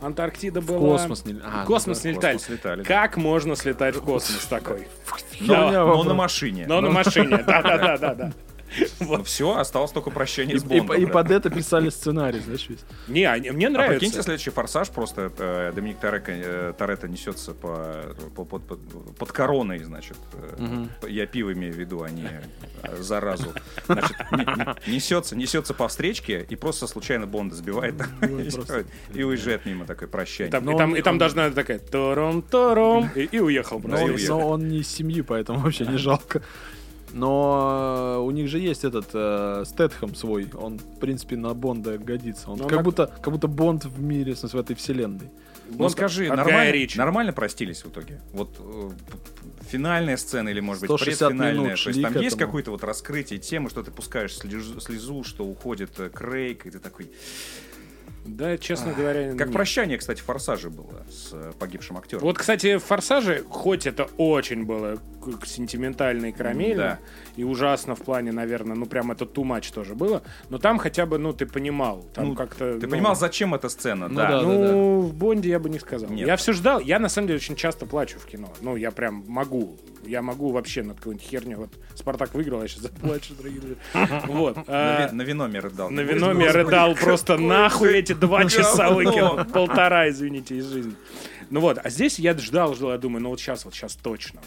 Антарктида В была. космос не... а, В космос да, не в летали. космос летали. Как можно слетать в космос такой? Херня Да, Но на машине. Но на машине. Да-да-да-да. Ну все, осталось только прощение с и- Бондом. и под это писали сценарий, знаешь, весь. Не, они- мне А нравится. прикиньте, следующий форсаж просто э, Доминик Торетто, э, Торетто несется по, по- под, под- под короной, значит. э, Я пиво имею в виду, а не заразу. Значит, не- не- несется, несется по встречке и просто случайно Бонда сбивает и просто. и уезжает мимо такое прощание. И, там, должна быть такая тором тором и, уехал. но он не из семьи, поэтому вообще не жалко. Но э, у них же есть этот э, Стэтхэм свой. Он, в принципе, на Бонда годится. Он Но как, на- будто, как будто Бонд в мире, в смысле, в этой вселенной. Ну скажи, нормально, нормально простились в итоге? Вот э, финальная сцена или, может быть, 160 предфинальная? минут То есть там есть этому. какое-то вот раскрытие темы, что ты пускаешь слезу, слезу, что уходит э, Крейг, и ты такой... Да, честно говоря, Как нет. прощание, кстати, в «Форсаже» было с э, погибшим актером. Вот, кстати, в «Форсаже», хоть это очень было сентиментально и карамельно, Да. И ужасно в плане, наверное, ну прям это too much тоже было, но там хотя бы, ну, ты понимал, там Ну, как-то... Ты ну, понимал, зачем эта сцена? Ну да. да. Ну, в Бонде я бы не сказал. Нет. Я все ждал. Я на самом деле очень часто плачу в кино. Ну, я прям могу. Я могу вообще над какой-нибудь херню. Вот Спартак выиграл, я сейчас заплачу, дорогие друзья. Вот. На, а, вино рыдал. На вино я рыдал просто нахуй эти два часа говно. выкинул. Полтора, извините, из жизни. Ну вот, а здесь я ждал, ждал, я думаю, ну вот сейчас, вот сейчас точно.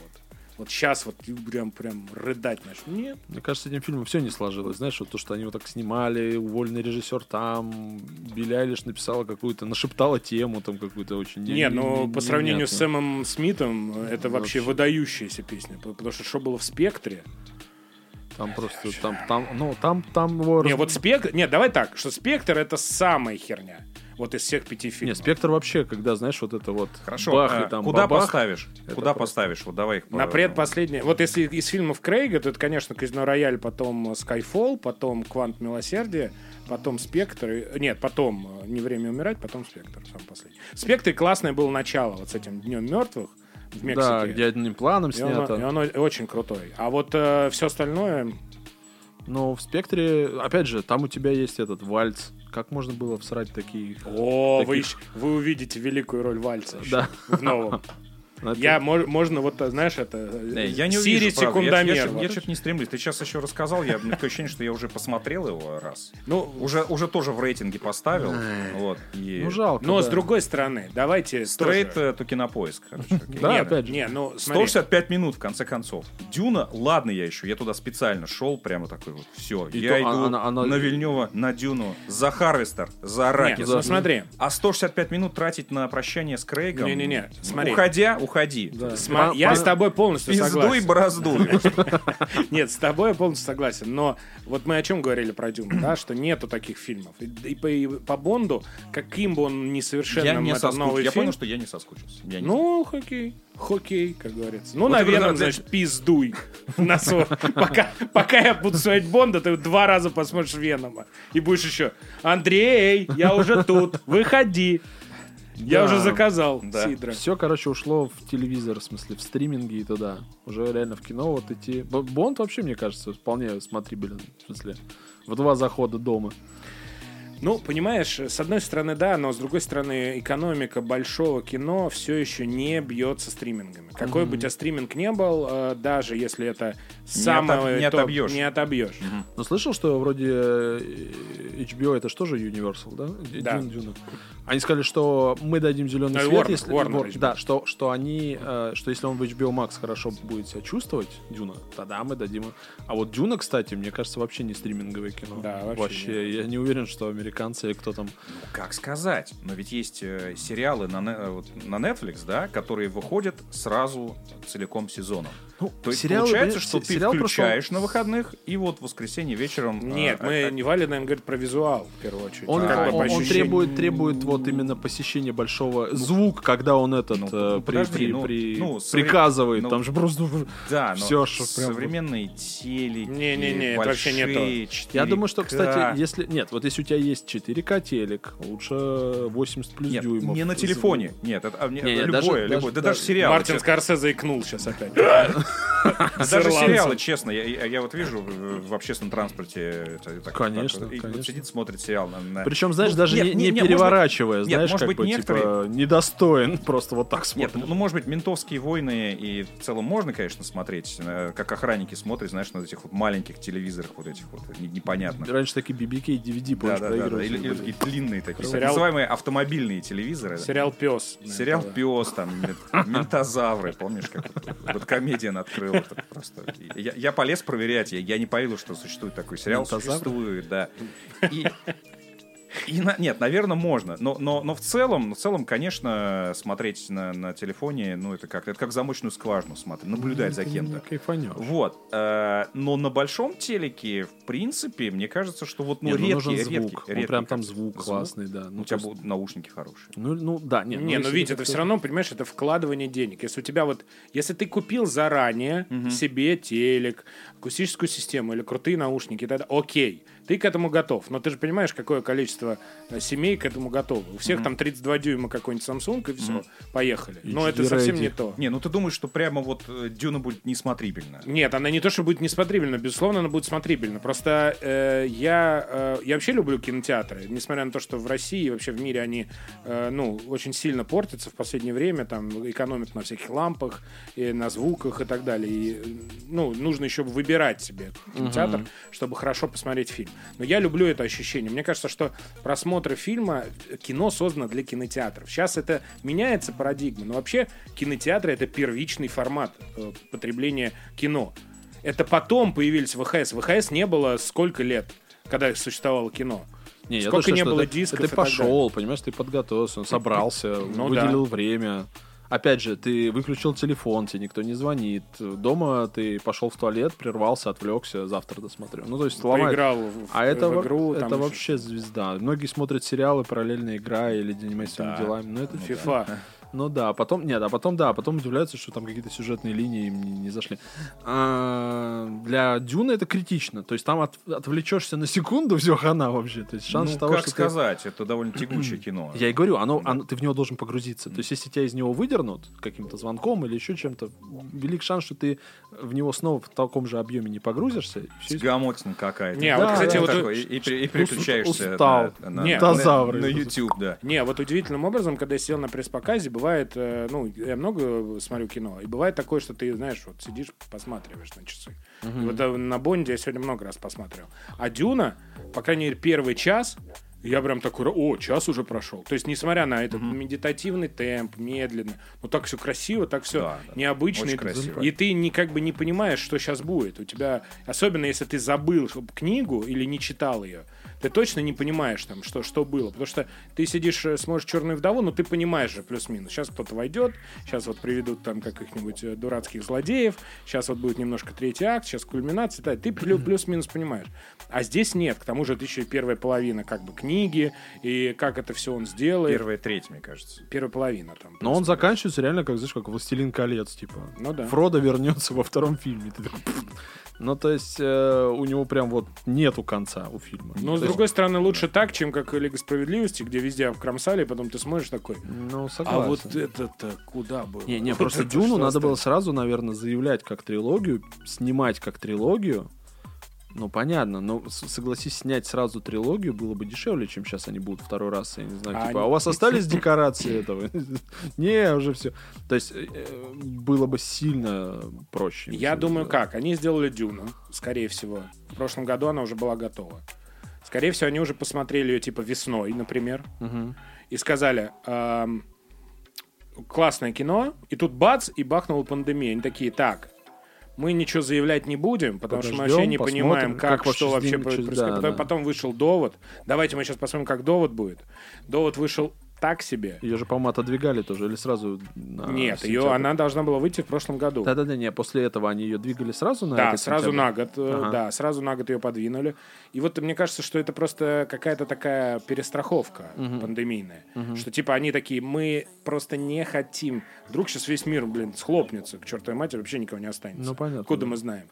Вот. сейчас вот прям, прям рыдать начну. Нет. Мне кажется, с этим фильмом все не сложилось. Знаешь, вот то, что они вот так снимали, уволенный режиссер там, Билли Айлиш написала какую-то, нашептала тему там какую-то очень... не- Не, ну не- по сравнению с. Сэмом Смитом, это вообще Вообще. выдающаяся песня. Потому что что было в спектре. Там просто, там, там, ну, там, там. Не, вот спектр. Нет, давай так, что спектр это самая херня. Вот из всех пяти фильмов. Спектр вообще, когда, знаешь, вот это вот... Хорошо, бах, а и там куда бабах, поставишь? Куда просто- поставишь? Вот давай их На по- предпоследнее. Вот если из фильмов Крейга, то это, конечно, Казино Рояль, потом Skyfall, потом Квант Милосердия, потом Спектр. и- Нет, потом э, Не время умирать, потом Спектр, сам последний. Спектр классное было начало вот с этим Днем мертвых в Мексике. Да, где одним планом И он, снято. и он очень крутой. А вот все остальное... Но в спектре, опять же, там у тебя есть этот вальц. Как можно было всрать такие... О, вы, Таких- ещё- вы увидите великую роль вальса ещё Да. в новом. Это- Я, мо- можно вот, э, знаешь, это... Не, я не Сири увижу, правда. Я- секундомер. Я, вот. я, что-то не стремлюсь. Ты сейчас еще рассказал, я такое ощущение, что я уже посмотрел его раз. Ну, Уже, уже тоже в рейтинге поставил. Вот, и... Ну, жалко, но да. с другой стороны, давайте Стрейт тоже- э, to кинопоиск. короче. Да, не, опять же. Не, ну, смотри. 165 минут, в конце концов. Дюна, ладно я еще, я туда специально шел, прямо такой вот, все, И я то иду она- она- на Вильнева, на Дюну, за Харвестер, за Аракис. Нет, ну, смотри. А 165 минут тратить на прощание с Крейгом? Не-не-не, смотри. Уходя, уходи. Да. Сма- Пан- я с тобой полностью Пизду и согласен. борозду. Нет, с тобой я полностью согласен. Но вот мы о чем говорили про Дюну, да, что нету таких фильмов. И, и по, и по Бонду, каким бы он ни совершенным Я не этот новый Я фильм, понял, что я не соскучился. Я не Ну, хоккей. Хоккей, как говорится. Ну, Вот наверное, это, значит, пиздуй. На пока я буду смотреть Бонда, ты два раза посмотришь Венома. И будешь еще, Андрей, я уже тут, выходи. Я Да. уже заказал Да. Сидра. Все, короче, ушло в телевизор, в смысле, в стриминги и туда. Уже реально в кино вот идти. Бонд вообще, мне кажется, вполне смотрибелен. В смысле, в два захода дома. Ну, понимаешь, с одной стороны, да, но с другой стороны, экономика большого кино все еще не бьется стримингами. Какой бы у тебя стриминг не был, э, даже если это самое не топ, отобьешь. не отобьешь. Но слышал, что вроде э, HBO это же тоже Universal, да? Да. Дюна, Дюна. Они сказали, что мы дадим зеленый Ну, свет, Warner, если Warner HBO. да, что что они, э, что если он в HBO Max хорошо будет себя чувствовать, Дюна, тогда мы дадим. А вот Дюна, кстати, мне кажется, вообще не стриминговое кино. Да, вообще я не уверен, что американцы или кто там. Как сказать? Но ведь есть э, сериалы на, э, вот на Netflix, да, которые выходят сразу целиком сезоном. Ну, То есть сериалы, получается, что ты сериал просто- включаешь на выходных, и вот в воскресенье вечером... Нет, а, мы а, не Валя, наверное, говорит про визуал, в первую очередь. Он, бы он- он требует, требует вот именно посещения большого звук, когда он этот Ну, э, ну, при- подожди, при- ну, при- ну, приказывает. ну, там же просто. Да, но Всё, что прям- современные телеки, Не-не-не, это вообще не то. 4К. Я думаю, что, кстати, если нет, вот если у тебя есть 4К телек, лучше 80 плюс Нет, дюймов. не на телефоне. Нет, это а, не- любое, даже- любое. даже- да даже сериалы. Мартин. Скорсезе икнул сейчас опять. Даже сериалы, честно, я, вот вижу в, общественном транспорте. это так- Конечно, так, и вот сидит, смотрит сериал. На, на- Причем, знаешь, Ну, даже нет, не, переворачивая, нет, знаешь, может как быть, бы, некоторые- типа, недостоин, просто вот так Нет, смотрит. ну, может быть, ментовские войны и в целом можно, конечно, смотреть, э, как охранники смотрят, знаешь, на этих вот маленьких телевизорах, вот этих вот не- непонятных. Раньше такие BBK и DVD, помнишь, да, да, да. проигрывали. Или, или такие длинные такие, так Сериал- называемые автомобильные телевизоры. Сериал Пес. Сериал Пес, там, мент- ментозавры, помнишь, как вот, вот открыл. это просто. Я, я полез проверять, я, я не поверил, что существует такой сериал. Существует, да. И, и на- нет, наверное, можно. Но, но, но в целом, в целом, конечно, смотреть на, на телефоне, ну, это как, это как замочную скважину смотреть, наблюдать за Ты кем-то. не кайфанешь. Вот. э, но на большом телеке, в принципе, мне кажется, что вот ну, Нет, ну, редкий, нужен редкий, звук. Вот редкий прям там как- звук классный, да. Ну, у тебя будут наушники хорошие. Ну, ну, да, нет. Не, ну если видите, это это все равно, понимаешь, это вкладывание денег. Если у тебя вот, если ты купил заранее себе телек, акустическую систему или крутые наушники, тогда окей, ты к этому готов. Но ты же понимаешь, какое количество э, семей к этому готовы. У всех там 32 дюйма какой-нибудь Samsung, и все, поехали. Но это совсем не rating. то. Не, ну ты думаешь, что прямо вот э, Дюна будет несмотрибельна? Нет, она не то, что будет несмотрибельна, безусловно, она будет смотрибельна. Просто э, я, э, я вообще люблю кинотеатры, несмотря на то, что в России и вообще в мире они, э, ну, очень сильно портятся в последнее время, там, экономят на всяких лампах, и на звуках и так далее. И, э, ну, нужно еще выбирать себе кинотеатр, чтобы хорошо посмотреть фильм. Но я люблю это ощущение. Мне кажется, что просмотр фильма, кино создано для кинотеатров. Сейчас это меняется парадигма, но вообще кинотеатры это первичный формат э, потребления кино. Это потом появились ВХС. ВХС не было сколько лет, когда существовало кино. Не, я Сколько то, не было это- дисков это Ты пошел, понимаешь, ты подготовился, собрался, Ну выделил время. Опять же, ты выключил телефон, тебе никто не звонит. Дома ты пошел в туалет, прервался, отвлекся, завтра досмотрю. Ну, то есть ломает. Поиграл в, А это, в игру. это там вообще звезда. Многие смотрят сериалы, параллельно играя или своими Да. делами. Но это Ну фифа. Ну да, потом, нет, а потом, да, потом удивляются, что там какие-то сюжетные линии им не, не зашли. А, для Дюны это критично. То есть там от- отвлечешься на секунду, все хана вообще. То есть шанс ну, того, как что ты- сказать, это довольно тягучее кино. Я и говорю, оно, оно- ты в него должен погрузиться. То есть, если тебя из него выдернут каким-то звонком или еще чем-то, велик шанс, что ты в него снова в таком же объеме не погрузишься. Сгамотина какая-то. Не, а вот, Да, кстати, да, вот такой, и, и и переключаешься устал. на, на, Не, на- на YouTube, да. Не, вот удивительным образом, когда я сидел на пресс-показе, бывает, э, ну, я много смотрю кино, и бывает такое, что ты, знаешь, вот сидишь, посматриваешь на часы. И Вот э, на Бонде я сегодня много раз посматривал. А Дюна, по крайней мере, первый час, я прям такой, о, час уже прошел. То есть, несмотря на этот медитативный темп, медленно, ну так все красиво, так все Да, да. необычно. Очень и, красиво. и ты не, как бы не понимаешь, что сейчас будет. У тебя, особенно если ты забыл книгу или не читал ее, ты точно не понимаешь, там, что, что было. Потому что ты сидишь, э, смотришь «Черную вдову», но ты понимаешь же плюс-минус. Сейчас кто-то войдет, сейчас вот приведут там каких-нибудь э, дурацких злодеев, сейчас вот будет немножко третий акт, сейчас кульминация. да, ты плю- плюс-минус понимаешь. А здесь нет. К тому же это еще и первая половина как бы книги, и как это все он сделает. Первая треть, мне кажется. Первая половина там. Но он заканчивается реально, как, знаешь, как «Властелин колец», типа. Ну да. Фродо вернется во втором фильме. Ты такой. Ну, то есть, э, у него прям вот нету конца у фильма. Но, с есть, другой стороны, лучше так, чем как Лига Справедливости, где везде обкромсали, и потом ты смотришь такой, Ну, согласен. а вот это-то куда было? Не, не, Вот просто Дюну надо было осталось? сразу, наверное, заявлять как трилогию, снимать как трилогию. Ну, понятно, но согласись, снять сразу трилогию было бы дешевле, чем сейчас они будут второй раз, я не знаю, А типа, а они- у вас остались декорации этого? Не, уже все. То есть, э, было бы сильно проще. Я думаю, как? Они сделали Дюну, скорее всего. В прошлом году она уже была готова. Скорее всего, они уже посмотрели ее типа весной, например, и сказали, «Ам, классное кино, и тут бац, и бахнула пандемия. Они такие, так, мы ничего заявлять не будем, потому что мы Подождем, вообще не понимаем, как как, что вообще происходить. да, потом, да. потом вышел довод. Давайте мы сейчас посмотрим, как довод будет. Довод вышел так себе. Ее же, по-моему, отодвигали тоже, или сразу на Нет, ее, сентябрь? она должна была выйти в прошлом году. Да-да-да, не, после этого они ее двигали сразу на Да, сразу сентябрь? на год, э, Ага. да, сразу на год ее подвинули. И вот мне кажется, что это просто какая-то такая перестраховка пандемийная, что типа они такие, мы просто не хотим, вдруг сейчас весь мир, блин, схлопнется к чертовой матери, вообще никого не останется. Ну, понятно, Откуда да. мы знаем?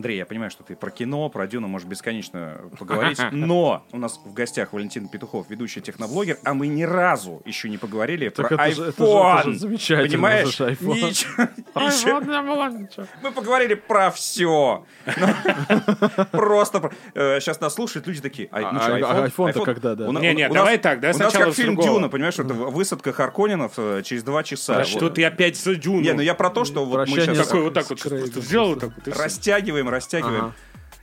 Андрей, я понимаю, что ты про кино, про Дюну можешь бесконечно поговорить, но у нас в гостях Валентин Петухов, ведущий техноблогер, а мы ни разу еще не поговорили Так про это же- это же- iPhone. это же замечательно, Понимаешь? iPhone. Ничего- ничего. Мы поговорили про все. Просто сейчас нас слушают люди такие. «Ай, ну А- а- iPhone? а iPhone-то iPhone?» когда, да? Не, не, давай так, да, У нас как фильм. Дюна, понимаешь, это высадка Харконинов э, через два часа. А что ты опять с Дюну? Не, ну я про то, что вот мы сейчас Такой вот так вот с Крейгом. И всё. растягиваем. Ага.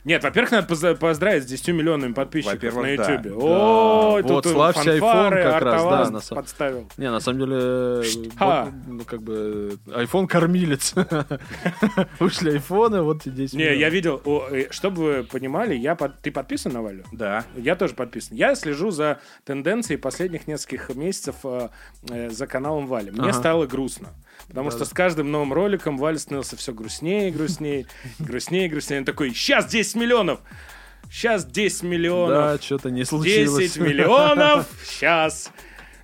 Нет, во-первых, надо поздравить с 10 миллионами подписчиков на да. Ютубе. Ой, Вот, славься, iPhone как раз, да, на самом- подставил. Не, на самом деле, вот, ну, как бы, iPhone кормилец. Вышли айфоны, вот тебе 10 Не, я видел, о, э, чтобы вы понимали, я под- ты подписан на Валю? Да. Я тоже подписан. Я слежу за тенденцией последних нескольких месяцев э, э, за каналом Вали. Мне Ага. стало грустно. Потому что с каждым новым роликом Валя становился все грустнее и грустнее, грустнее и грустнее. Он такой, сейчас 10 миллионов! Сейчас 10 миллионов! Да, что-то не случилось. 10 миллионов! Сейчас!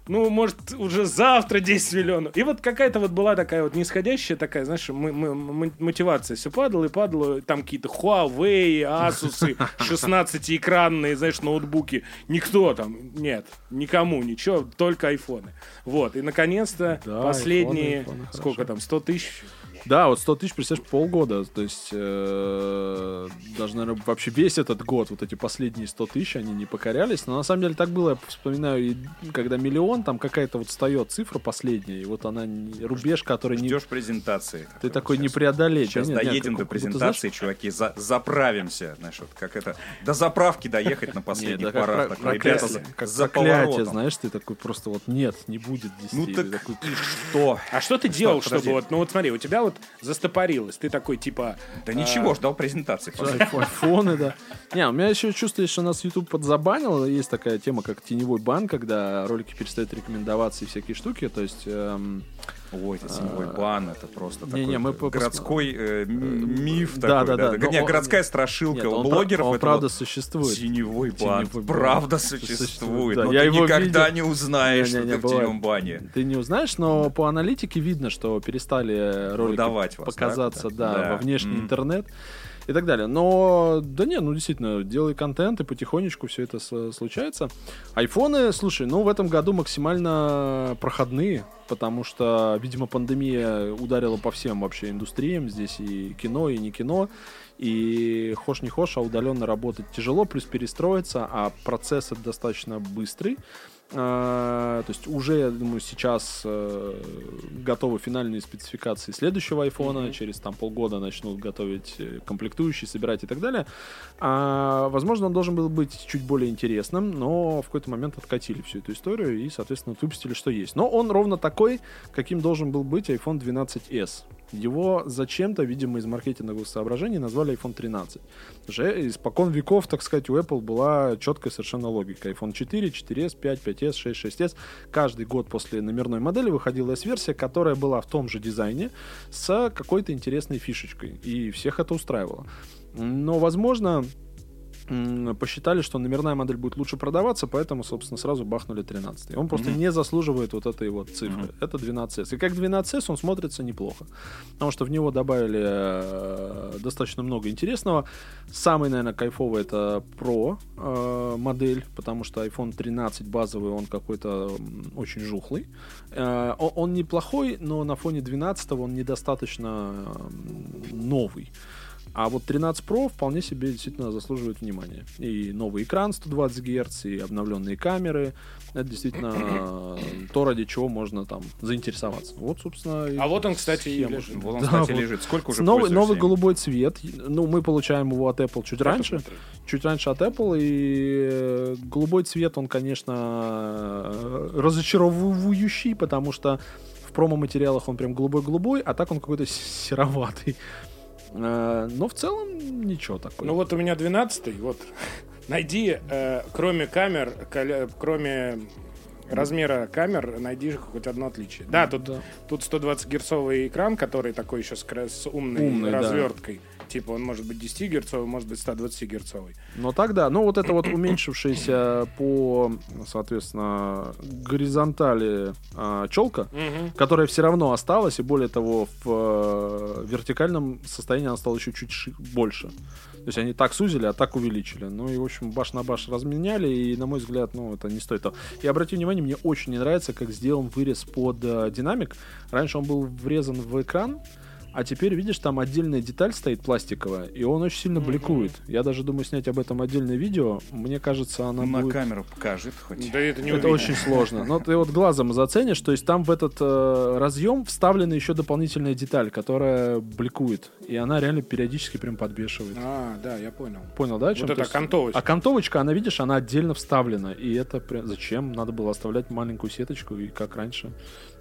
Ну, может, уже завтра 10 миллионов. И вот какая-то вот была такая вот нисходящая такая, знаешь, м- м- м- мотивация. Все падало и падало. Там какие-то Huawei, Asus, 16-экранные, знаешь, ноутбуки. Никто там, нет, никому, ничего, только айфоны. Вот, и наконец-то Да, последние, айфоны, айфоны, сколько хорошо. там, 100 тысяч? Да, вот 100 тысяч, представляешь, полгода. То есть, э, даже, наверное, вообще весь этот год, вот эти последние 100 тысяч, они не покорялись. Но на самом деле так было, я вспоминаю, и когда миллион, там какая-то вот встает цифра последняя, и вот она, не- рубеж, который не... Ждешь презентации. Ты такой не Сейчас- преодолеть. Сейчас Да нет, нет, доедем как- до как будто, презентации, чуваки, за- заправимся. Знаешь, вот как это, до заправки доехать на Нет, последних такой, проклятие, ребята, как за проклятие, поворотом. знаешь, ты такой просто вот нет, не будет 10. Ну так и что? А что ты делал, чтобы вот, ну вот смотри, у тебя вот застопорилось, ты такой типа... Да ничего, ждал презентации. Айф- Айфоны, да. Не, у меня еще чувство, что нас YouTube подзабанил. Есть такая тема, как теневой бан, когда ролики перестают рекомендоваться и всякие штуки. То есть эм, Ой, это теневой бан, это просто такой мы по- городской э, м- миф Да, такой. да, да. Не, Но- городская страшилка у блогеров. он правда существует. Теневой бан. Правда Существует, да. Но Я ты его никогда не узнаешь, что ты в теневом бане. Ты не узнаешь, но по аналитике видно, что перестали ролики вас, да, показаться да, Да. во внешний интернет и так далее. Но, да не, ну действительно, делай контент, и потихонечку все это случается. Айфоны, слушай, ну в этом году максимально проходные, потому что, видимо, пандемия ударила по всем вообще индустриям. Здесь и кино, и не кино. И хошь не хошь, а удаленно работать тяжело, плюс перестроиться, а процесс это достаточно быстрый. А, То есть уже, я думаю, сейчас э, готовы финальные спецификации следующего айфона. Через там полгода начнут готовить э, комплектующие, собирать и так далее. А, возможно, он должен был быть чуть более интересным, но в какой-то момент откатили всю эту историю и, соответственно, выпустили, что есть. Но он ровно такой, каким должен был быть iPhone 12s. Его зачем-то, видимо, из маркетинговых соображений назвали iPhone 13. Уже испокон веков, так сказать, у Apple была четкая совершенно логика. iPhone 4, 4s, 5, 5s, 6, 6s. Каждый год после номерной модели выходила S-версия, которая была в том же дизайне с какой-то интересной фишечкой. И всех это устраивало. Но, возможно, посчитали, что номерная модель будет лучше продаваться, поэтому, собственно, сразу бахнули 13. Он просто Мгм. не заслуживает вот этой вот цифры. Мгм. Это 12S. И как 12S он смотрится неплохо. Потому что в него добавили э, достаточно много интересного. Самый, наверное, кайфовый это Pro э, модель, потому что iPhone 13 базовый, он какой-то очень жухлый. Э, он неплохой, но на фоне 12 он недостаточно м, новый. А вот 13 Pro вполне себе действительно заслуживает внимания. И новый экран 120 Гц, и обновленные камеры. Это действительно э, то, ради чего можно там заинтересоваться. Вот, собственно, А вот он, кстати, и лежит. Вот он, Да, кстати, вот. лежит. Сколько уже новый, новый голубой цвет. Ну, мы получаем его от Apple чуть раньше. Посмотри. Чуть раньше от Apple. И э, голубой цвет, он, конечно, э, разочаровывающий, потому что в промо-материалах он прям голубой-голубой, а так он какой-то сероватый. Э, Но в целом ничего такого. Ну вот у меня 12 вот. Найди, э, кроме камер, коля- кроме размера камер, найди хоть одно отличие. Да, тут, Да. тут 120 герцовый экран, который такой еще с, с умной Умный, да. Типа он может быть 10 герцовый, может быть 120 герцовый. Но тогда, ну вот это вот уменьшившаяся по, соответственно, горизонтали а, челка, которая все равно осталась, и более того, в э, вертикальном состоянии она стала еще чуть больше. То есть они так сузили, а так увеличили. Ну и, в общем, баш на баш разменяли, и, на мой взгляд, ну, это не стоит того. И обрати внимание, мне очень не нравится, как сделан вырез под э, динамик. Раньше он был врезан в экран, а теперь, видишь, там отдельная деталь стоит пластиковая, и он очень сильно бликует. Я даже думаю снять об этом отдельное видео. Мне кажется, она На будет... камеру покажет хоть. Да это не Это очень сложно. Но ты вот глазом заценишь, то есть там в этот э, разъем вставлена еще дополнительная деталь, которая бликует. И она реально периодически прям подбешивает. А, да, я понял. Понял, да? Вот это То есть- окантовочка. А кантовочка, она, видишь, она отдельно вставлена. И это прям... Зачем? Надо было оставлять маленькую сеточку и, как раньше,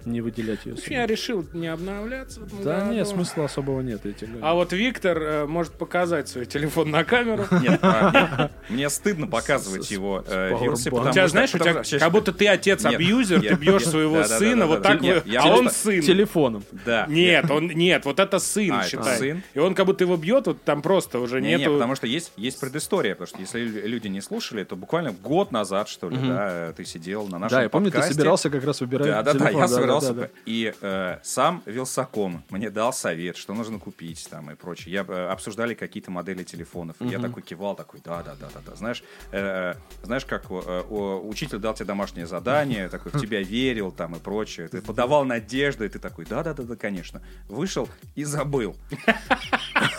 не выделять ее. Я решил не обновляться. Да году. нет, смысла особого нет. я тебе говорю. А вот Виктор э, может показать свой телефон на камеру. Нет, а, мне- стыдно показывать его э, У потому тебя, что- знаешь, у тебя как будто ты отец Нет, абьюзер, нет, ты бьешь нет, своего сына, вот так Нет, а он сын. Телефоном. Да. Нет, он нет, вот это сын, А, считай. И он как будто его бьет, вот там просто уже Не, не, нету. потому что есть, есть предыстория, потому что если лю- люди не слушали, то буквально год назад, что ли, да, ты сидел на нашем Да, я помню, ты подкасте. собирался как раз выбирать Да, да, да, телефон. я собирался. Да, да. И э, сам Вилсаком мне дал совет что нужно купить там и прочее. Я э, обсуждали какие-то модели телефонов. и Я такой кивал, такой, да, да, да, да, да. Знаешь, э, знаешь, как э, учитель дал тебе домашнее задание, такой в тебя верил там и прочее. Ты подавал надежды, и ты такой, да, да, да, да, конечно. Вышел и забыл.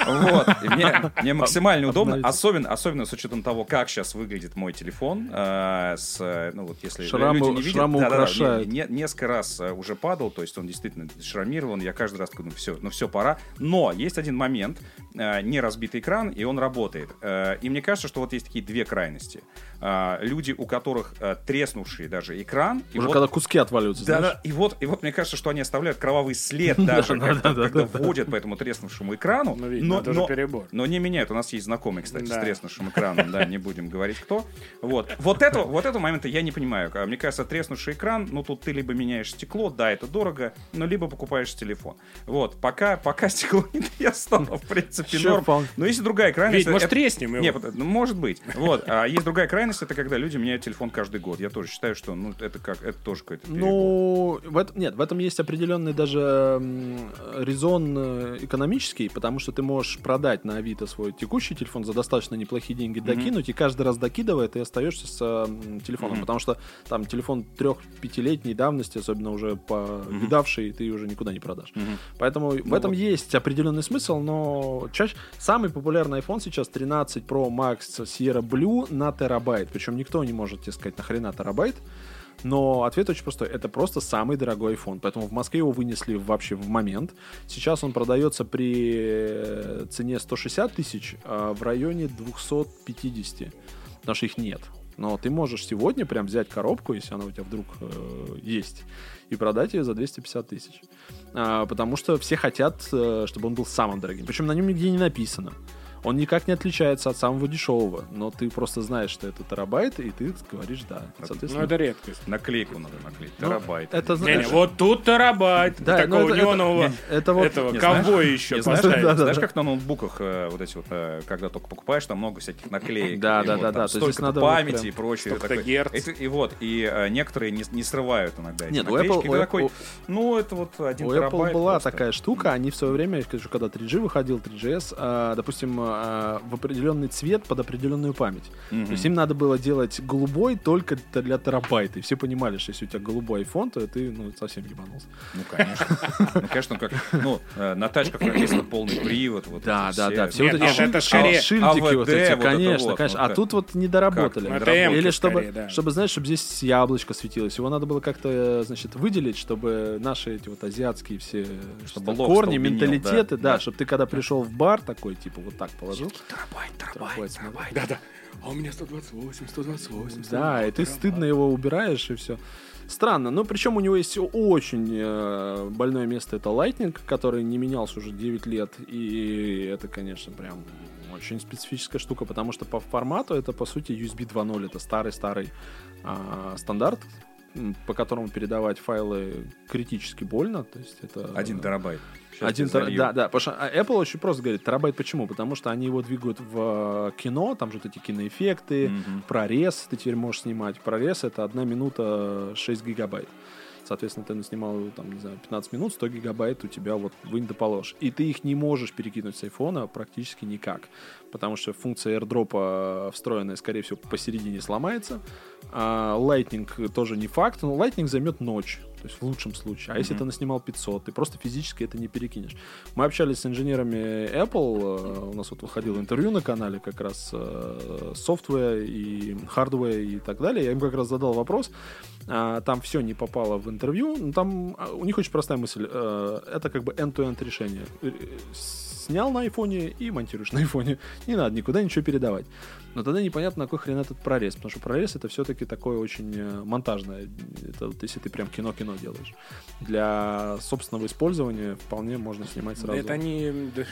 Вот. И мне, мне максимально удобно, особенно, особенно с учетом того, как сейчас выглядит мой телефон. Э, с, ну вот если Шрамы- люди не видят, шрамы да, да, да, украшают. не- не- несколько раз э, уже падал, то есть он действительно шрамирован. Я каждый раз ну все, ну все, пора. Но есть один момент, не разбитый экран, и он работает. Э, И мне кажется, что вот есть такие две крайности. Э, Люди, у которых э, треснувший даже экран, и Уже вот когда куски отваливаются, да, да, и вот, и вот мне кажется, что они оставляют кровавый след даже, да, когда, да, когда да, да. вводят по этому треснувшему экрану. Ну, это но не меняют. У нас есть знакомый, кстати, с треснувшим экраном, да, не будем говорить кто. Вот, вот этого, вот этого момента я не понимаю. А Мне кажется, треснувший экран, ну тут ты либо меняешь стекло, да, это дорого, но либо покупаешь телефон. Вот, пока, пока стекло не треснуло, в принципе, Норм. вполне. Но есть и другая крайность. Ведь, может, это- треснем его? Не, под- ну, может быть. Вот. А есть другая крайность, это когда люди меняют телефон каждый год. Я тоже считаю, что ну, это как это тоже какой-то перебор. Ну, в этом, нет, в этом есть определенный даже резон э, экономический, потому что ты можешь продать на Авито свой текущий телефон за достаточно неплохие деньги, докинуть, и каждый раз докидывая, ты остаешься с м, телефоном, Мгм. потому что там телефон трех-пятилетней давности, особенно уже повидавший, ты уже никуда не продашь. Мгм. Поэтому в этом есть определенный смысл, но чаще самый популярный iPhone сейчас 13 Pro Max Sierra Blue на терабайт. Причем никто не может тебе сказать, нахрена терабайт. Но ответ очень простой. Это просто самый дорогой iPhone. Поэтому в Москве его вынесли вообще в момент. Сейчас он продается при э, цене 160 тысяч, а в районе 250. Потому что их нет. Но ты можешь сегодня прям взять коробку, если она у тебя вдруг э, есть, и продать ее за 250 тысяч. А, потому что все хотят, э, чтобы он был самым дорогим. Причем на нем нигде не написано. Он никак не отличается от самого дешевого, но ты просто знаешь, что это терабайт, и ты говоришь да. Ну, Соответственно, это редкость. Наклейку надо наклеить. ну, Терабайт. это Не, знаешь, не, вот тут терабайт. Да, такого ну, это- это- неонового не, это вот- этого не, ковбоя знаешь- еще Не, знаешь, да, да, знаешь, да. как на ноутбуках э, вот эти вот, э, когда только покупаешь, там много всяких наклеек. Да, да, да, да, то есть столько памяти и прочее. герц. это- И вот, и э, некоторые не, не срывают иногда эти Нет, у. Apple- у ну, это вот один У терабайт Apple была такая штука, они в свое время, я скажу, когда 3G выходил, 3GS, а, допустим, а, в определенный цвет под определенную память. Мгм. То есть им надо было делать голубой только для терабайта. И все понимали, что если у тебя голубой iPhone, то ты ну, совсем ебанулся. Ну, конечно. Ну, конечно, как, ну, на тачках написано полный привод. Вот Да, да, да. Все вот эти скорее шильдики вот АВД, эти, конечно, конечно. ну, А тут вот не доработали. Ну. Или чтобы, чтобы, знаешь, чтобы здесь яблочко светилось. Его надо было как-то, значит, выделить, чтобы наши эти вот азиатские все корни, менталитеты, да, чтобы ты когда пришел в бар такой, типа, вот так положил. Терабайт, терабайт, Терабайт, терабайт. Да-да. А у меня 128, 128. Да, и ты стыдно его убираешь, и все. Странно. Но причем у него есть очень э, больное место, это Lightning, который не менялся уже 9 лет. И это, конечно, прям очень специфическая штука, потому что по формату это, по сути, USB 2.0. Это старый-старый а, стандарт, по которому передавать файлы критически больно. То есть это... Один терабайт. Сейчас Один тер-. Да, да. Потому что а, Apple очень просто говорит, терабайт почему? Потому что они его двигают в э, кино, там же вот эти киноэффекты, Мгм. прорез ты теперь можешь снимать. Прорез это 1 минута 6 гигабайт. Соответственно, ты снимал, там, не знаю, 15 минут, 100 гигабайт у тебя вот вынь да положь. И ты их не можешь перекинуть с айфона практически никак. Потому что функция AirDrop встроенная, скорее всего, посередине сломается. А Lightning тоже не факт, но Lightning займет ночь. То есть в лучшем случае. А если Мгм. ты наснимал 500, ты просто физически это не перекинешь. Мы общались с инженерами Apple, э, у нас вот выходило интервью на канале как раз э, software и hardware и так далее. Я им как раз задал вопрос, а, там все не попало в интервью, но там а, у них очень простая мысль, э, это как бы end-to-end решение. Э, Снял на айфоне и монтируешь на айфоне. Не надо никуда ничего передавать. Но тогда непонятно, на какой хрен этот прорез, потому что прорез это все-таки такое очень э, монтажное. Это вот если ты прям кино-кино делаешь. Для собственного использования вполне можно снимать Да сразу. это они... да.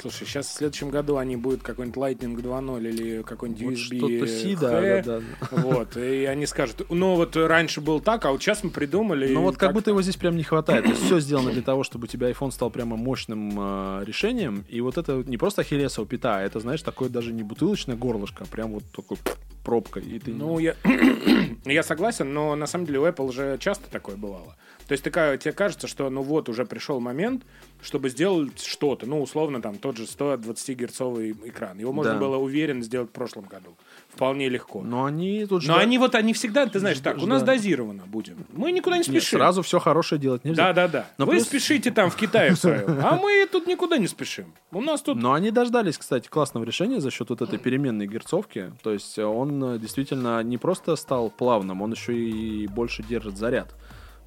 Слушай, сейчас в следующем году они будут какой-нибудь Lightning 2.0 или какой-нибудь Вот USB. что-то си, да, да, да. Вот, и они скажут, ну вот раньше был так, а вот сейчас мы придумали. Ну вот как так». будто его здесь прям не хватает. То есть все сделано для того, чтобы у тебя iPhone стал прямо мощным э, решением. И вот это не просто ахиллесова пята, а это, знаешь, такое даже не бутылочное горлышко, а прям вот такой пробкой. И ты... Ну, я, я согласен, но на самом деле у Apple же часто такое бывало. То есть такая, тебе кажется, что ну вот уже пришел момент, чтобы сделать что-то. Ну, условно, там тот же 120-герцовый экран. Его можно Да. было уверенно сделать в прошлом году. Вполне легко. Но они тут Но жда- они вот, они всегда, ты знаешь, так, у нас дозировано будем. Мы никуда не Нет, спешим. сразу все хорошее делать нельзя. Да-да-да. Но Вы плюс- спешите там в Китае в своем, а мы тут никуда не спешим. У нас тут... Но они дождались, кстати, классного решения за счет вот этой переменной герцовки. То есть он э, действительно не просто стал плавным, он еще и больше держит заряд.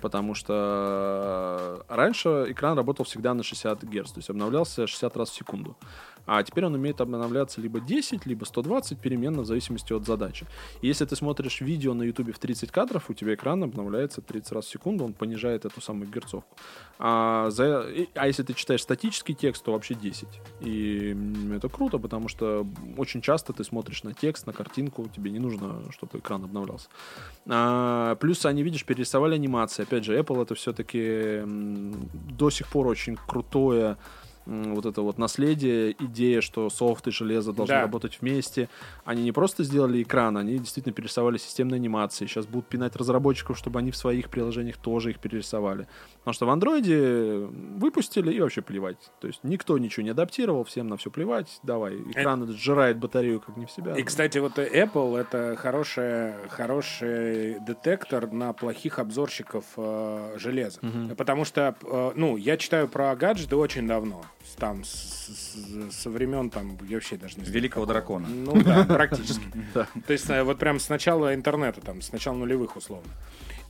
Потому что э, раньше экран работал всегда на 60 Гц, то есть обновлялся 60 раз в секунду. А теперь он умеет обновляться либо 10, либо 120 переменно в зависимости от задачи. Если ты смотришь видео на YouTube в 30 кадров, у тебя экран обновляется 30 раз в секунду, он понижает эту самую герцовку. А, за- а если ты читаешь статический текст, то вообще 10. И это круто, потому что очень часто ты смотришь на текст, на картинку, тебе не нужно, чтобы экран обновлялся. А, плюс они, видишь, перерисовали анимации. Опять же, Apple это все-таки до сих пор очень крутое вот это вот наследие, идея, что софт и железо должны Да. работать вместе. Они не просто сделали экран, они действительно перерисовали системные анимации. Сейчас будут пинать разработчиков, чтобы они в своих приложениях тоже их перерисовали. Потому что в андроиде выпустили и вообще плевать. То есть никто ничего не адаптировал, всем на все плевать. Давай, экран этот сжирает батарею как не в себя. И, кстати, вот Apple это хорошая, хороший детектор на плохих обзорщиков э, железа. Потому что, э, ну, я читаю про гаджеты очень давно. Там, с- с- со времен, там, я вообще даже не знаю. Великого какого. дракона. Ну да, практически. То есть э, вот прям с начала интернета, там, с начала нулевых условно.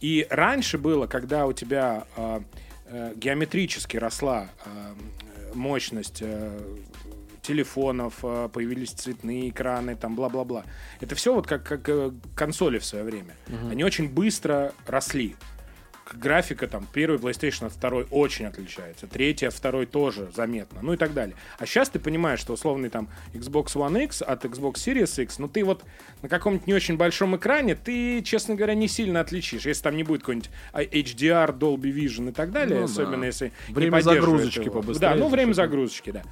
И раньше было, когда у тебя э, э, геометрически росла э, мощность телефонов, появились цветные экраны, там бла-бла-бла. Это все вот как, как консоли в свое время. Они очень быстро росли. Графика там первый PlayStation от второй очень отличается, третий от второй тоже заметно, ну и так далее. А сейчас ты понимаешь, что условный там Xbox One X от Xbox Series X, ну ты вот на каком-нибудь не очень большом экране, ты, честно говоря, не сильно отличишь, если там не будет какой-нибудь а, HDR, Dolby Vision и так далее, Ну да. особенно если не Время поддерживает загрузочки его. побыстрее Да, ну время загрузочки, да.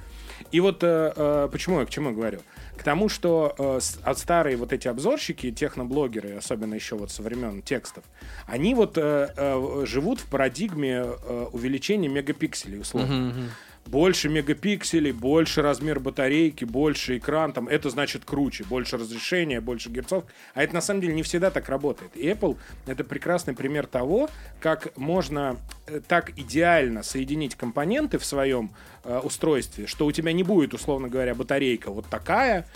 И вот э, э, почему я к чему говорю? К тому, что э, старые вот эти обзорщики, техноблогеры, особенно еще вот со времен текстов, они вот э, э, живут в парадигме э, увеличения мегапикселей, условно. Больше мегапикселей, больше размер батарейки, больше экран, там, это значит круче, больше разрешения, больше герцов. А это на самом деле не всегда так работает. И Apple это прекрасный пример того, как можно э, так идеально соединить компоненты в своем э, устройстве, что у тебя не будет, условно говоря, батарейка вот такая,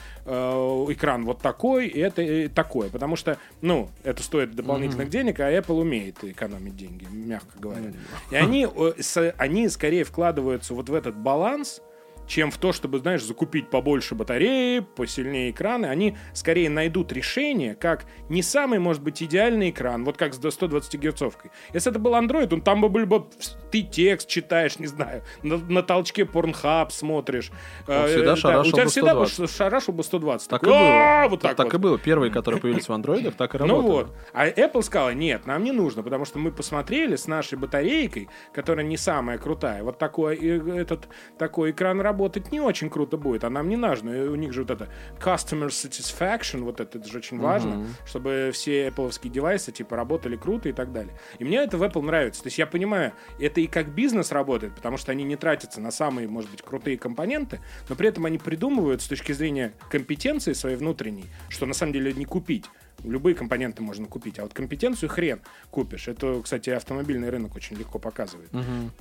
экран вот такой, и это и такое. Потому что, ну, это стоит дополнительных денег, а Apple умеет экономить деньги, мягко говоря. И они, э, с- они скорее вкладываются вот в этот баланс, чем в то, чтобы, знаешь, закупить побольше батареи, посильнее экраны. Они скорее найдут решение, как не самый, может быть, идеальный экран, вот как с 120 герцовкой. Если это был Android, он там бы был бы ты текст читаешь, не знаю, на, на толчке Pornhub смотришь. Э, всегда да, шарашил У тебя всегда бы 120. ш- шарашил бы 120. Так и Такой, было. Вот Так, так, так вот. и было. Первые, которые появились в андроидах, так и Ну работали. вот. А Apple сказала, нет, нам не нужно, потому что мы посмотрели с нашей батарейкой, которая не самая крутая, вот такой, э, этот, такой экран работать не очень круто будет, а нам не нужно. И у них же вот это customer satisfaction, вот это, это же очень важно, чтобы все Apple девайсы типа работали круто и так далее. И мне это в Apple нравится. То есть я понимаю, это и как бизнес работает, потому что они не тратятся на самые, может быть, крутые компоненты, но при этом они придумывают с точки зрения компетенции своей внутренней, что на самом деле не купить. Любые компоненты можно купить, а вот компетенцию хрен купишь. Это, кстати, автомобильный рынок очень легко показывает.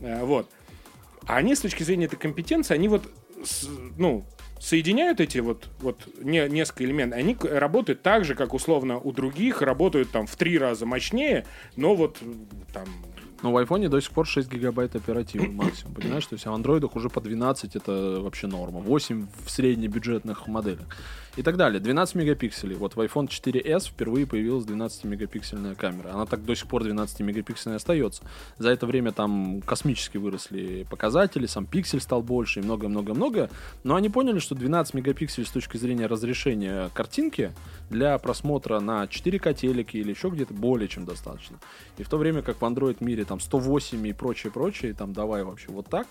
Э, Вот. А они с точки зрения этой компетенции, они вот, ну, соединяют эти вот, вот не, несколько элементов. Они работают так же, как условно у других, работают там в три раза мощнее, но вот там Но в айфоне до сих пор 6 гигабайт оперативы максимум, понимаешь? То есть а в андроидах уже по 12 это вообще норма. 8 в среднебюджетных моделях. И так далее. 12 мегапикселей. Вот в iPhone 4s впервые появилась 12-мегапиксельная камера. Она так до сих пор 12-мегапиксельной остается. За это время там космически выросли показатели, сам пиксель стал больше и много-много-много. Но они поняли, что 12 мегапикселей с точки зрения разрешения картинки для просмотра на 4К телеке или еще где-то более чем достаточно. И в то время как в Android мире там 108 и прочее, прочее, там давай вообще вот так.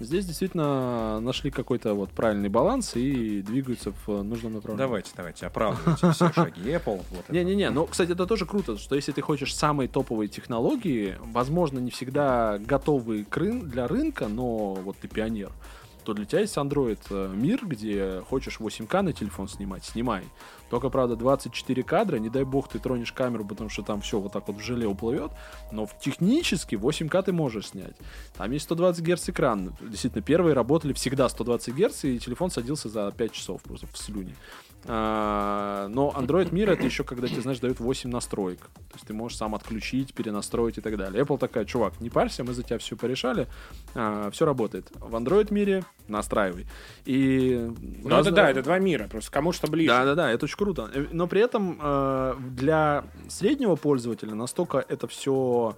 Здесь действительно нашли какой-то вот правильный баланс и двигаются в нужном направлении. Давайте, давайте, оправдывайте все шаги Apple. Не-не-не, но, кстати, это тоже круто, что если ты хочешь самые топовые технологии, возможно, не всегда рын- для рынка, но вот ты пионер, то для тебя есть Android э, мир, где хочешь 8К на телефон снимать, снимай. Только, правда, 24 кадра, не дай бог ты тронешь камеру, потому что там все вот так вот в желе уплывет, но технически 8К ты можешь снять. Там есть 120 Гц экран. Действительно, первые работали всегда 120 Гц, и телефон садился за 5 часов просто в слюне. А, но Android мир это еще когда тебе, знаешь, дают 8 настроек. То есть ты можешь сам отключить, перенастроить и так далее. Apple такая, чувак, не парься, мы за тебя все порешали, все работает. В Android мире настраивай. И Ну, раз- это да, это два мира, просто кому что ближе. да, да, да, это очень круто. Э, Но при этом э, для среднего пользователя настолько это все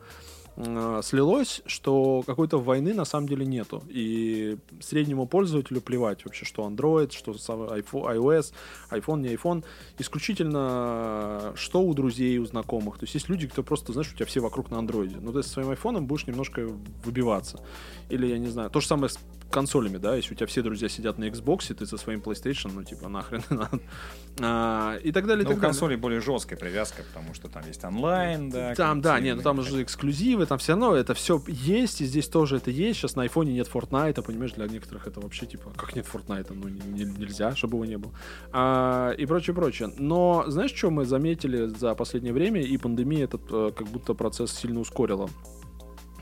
слилось, что какой-то войны на самом деле нету. И среднему пользователю плевать вообще, что Android, что iOS, iPhone, не iPhone. Исключительно, что у друзей, у знакомых. То есть есть люди, кто просто, знаешь, у тебя все вокруг на Android. Ну, ты со своим iPhone будешь немножко выбиваться. Или, я не знаю, то же самое с консолями, да, если у тебя все друзья сидят на Xbox, ты со своим PlayStation, ну, типа, нахрен надо. А, и так далее, Ну, у консолей более жесткая привязка, потому что там есть онлайн, да. Там, да, нет, ну там же эксклюзивы, там все равно это все есть, и здесь тоже это есть. Сейчас на айфоне нет Fortnite, понимаешь, для некоторых это вообще типа, как нет Fortnite, ну не- не- нельзя, чтобы его не было. А, и прочее, прочее. Но знаешь, что мы заметили за последнее время, и пандемия этот э, как будто процесс сильно ускорила?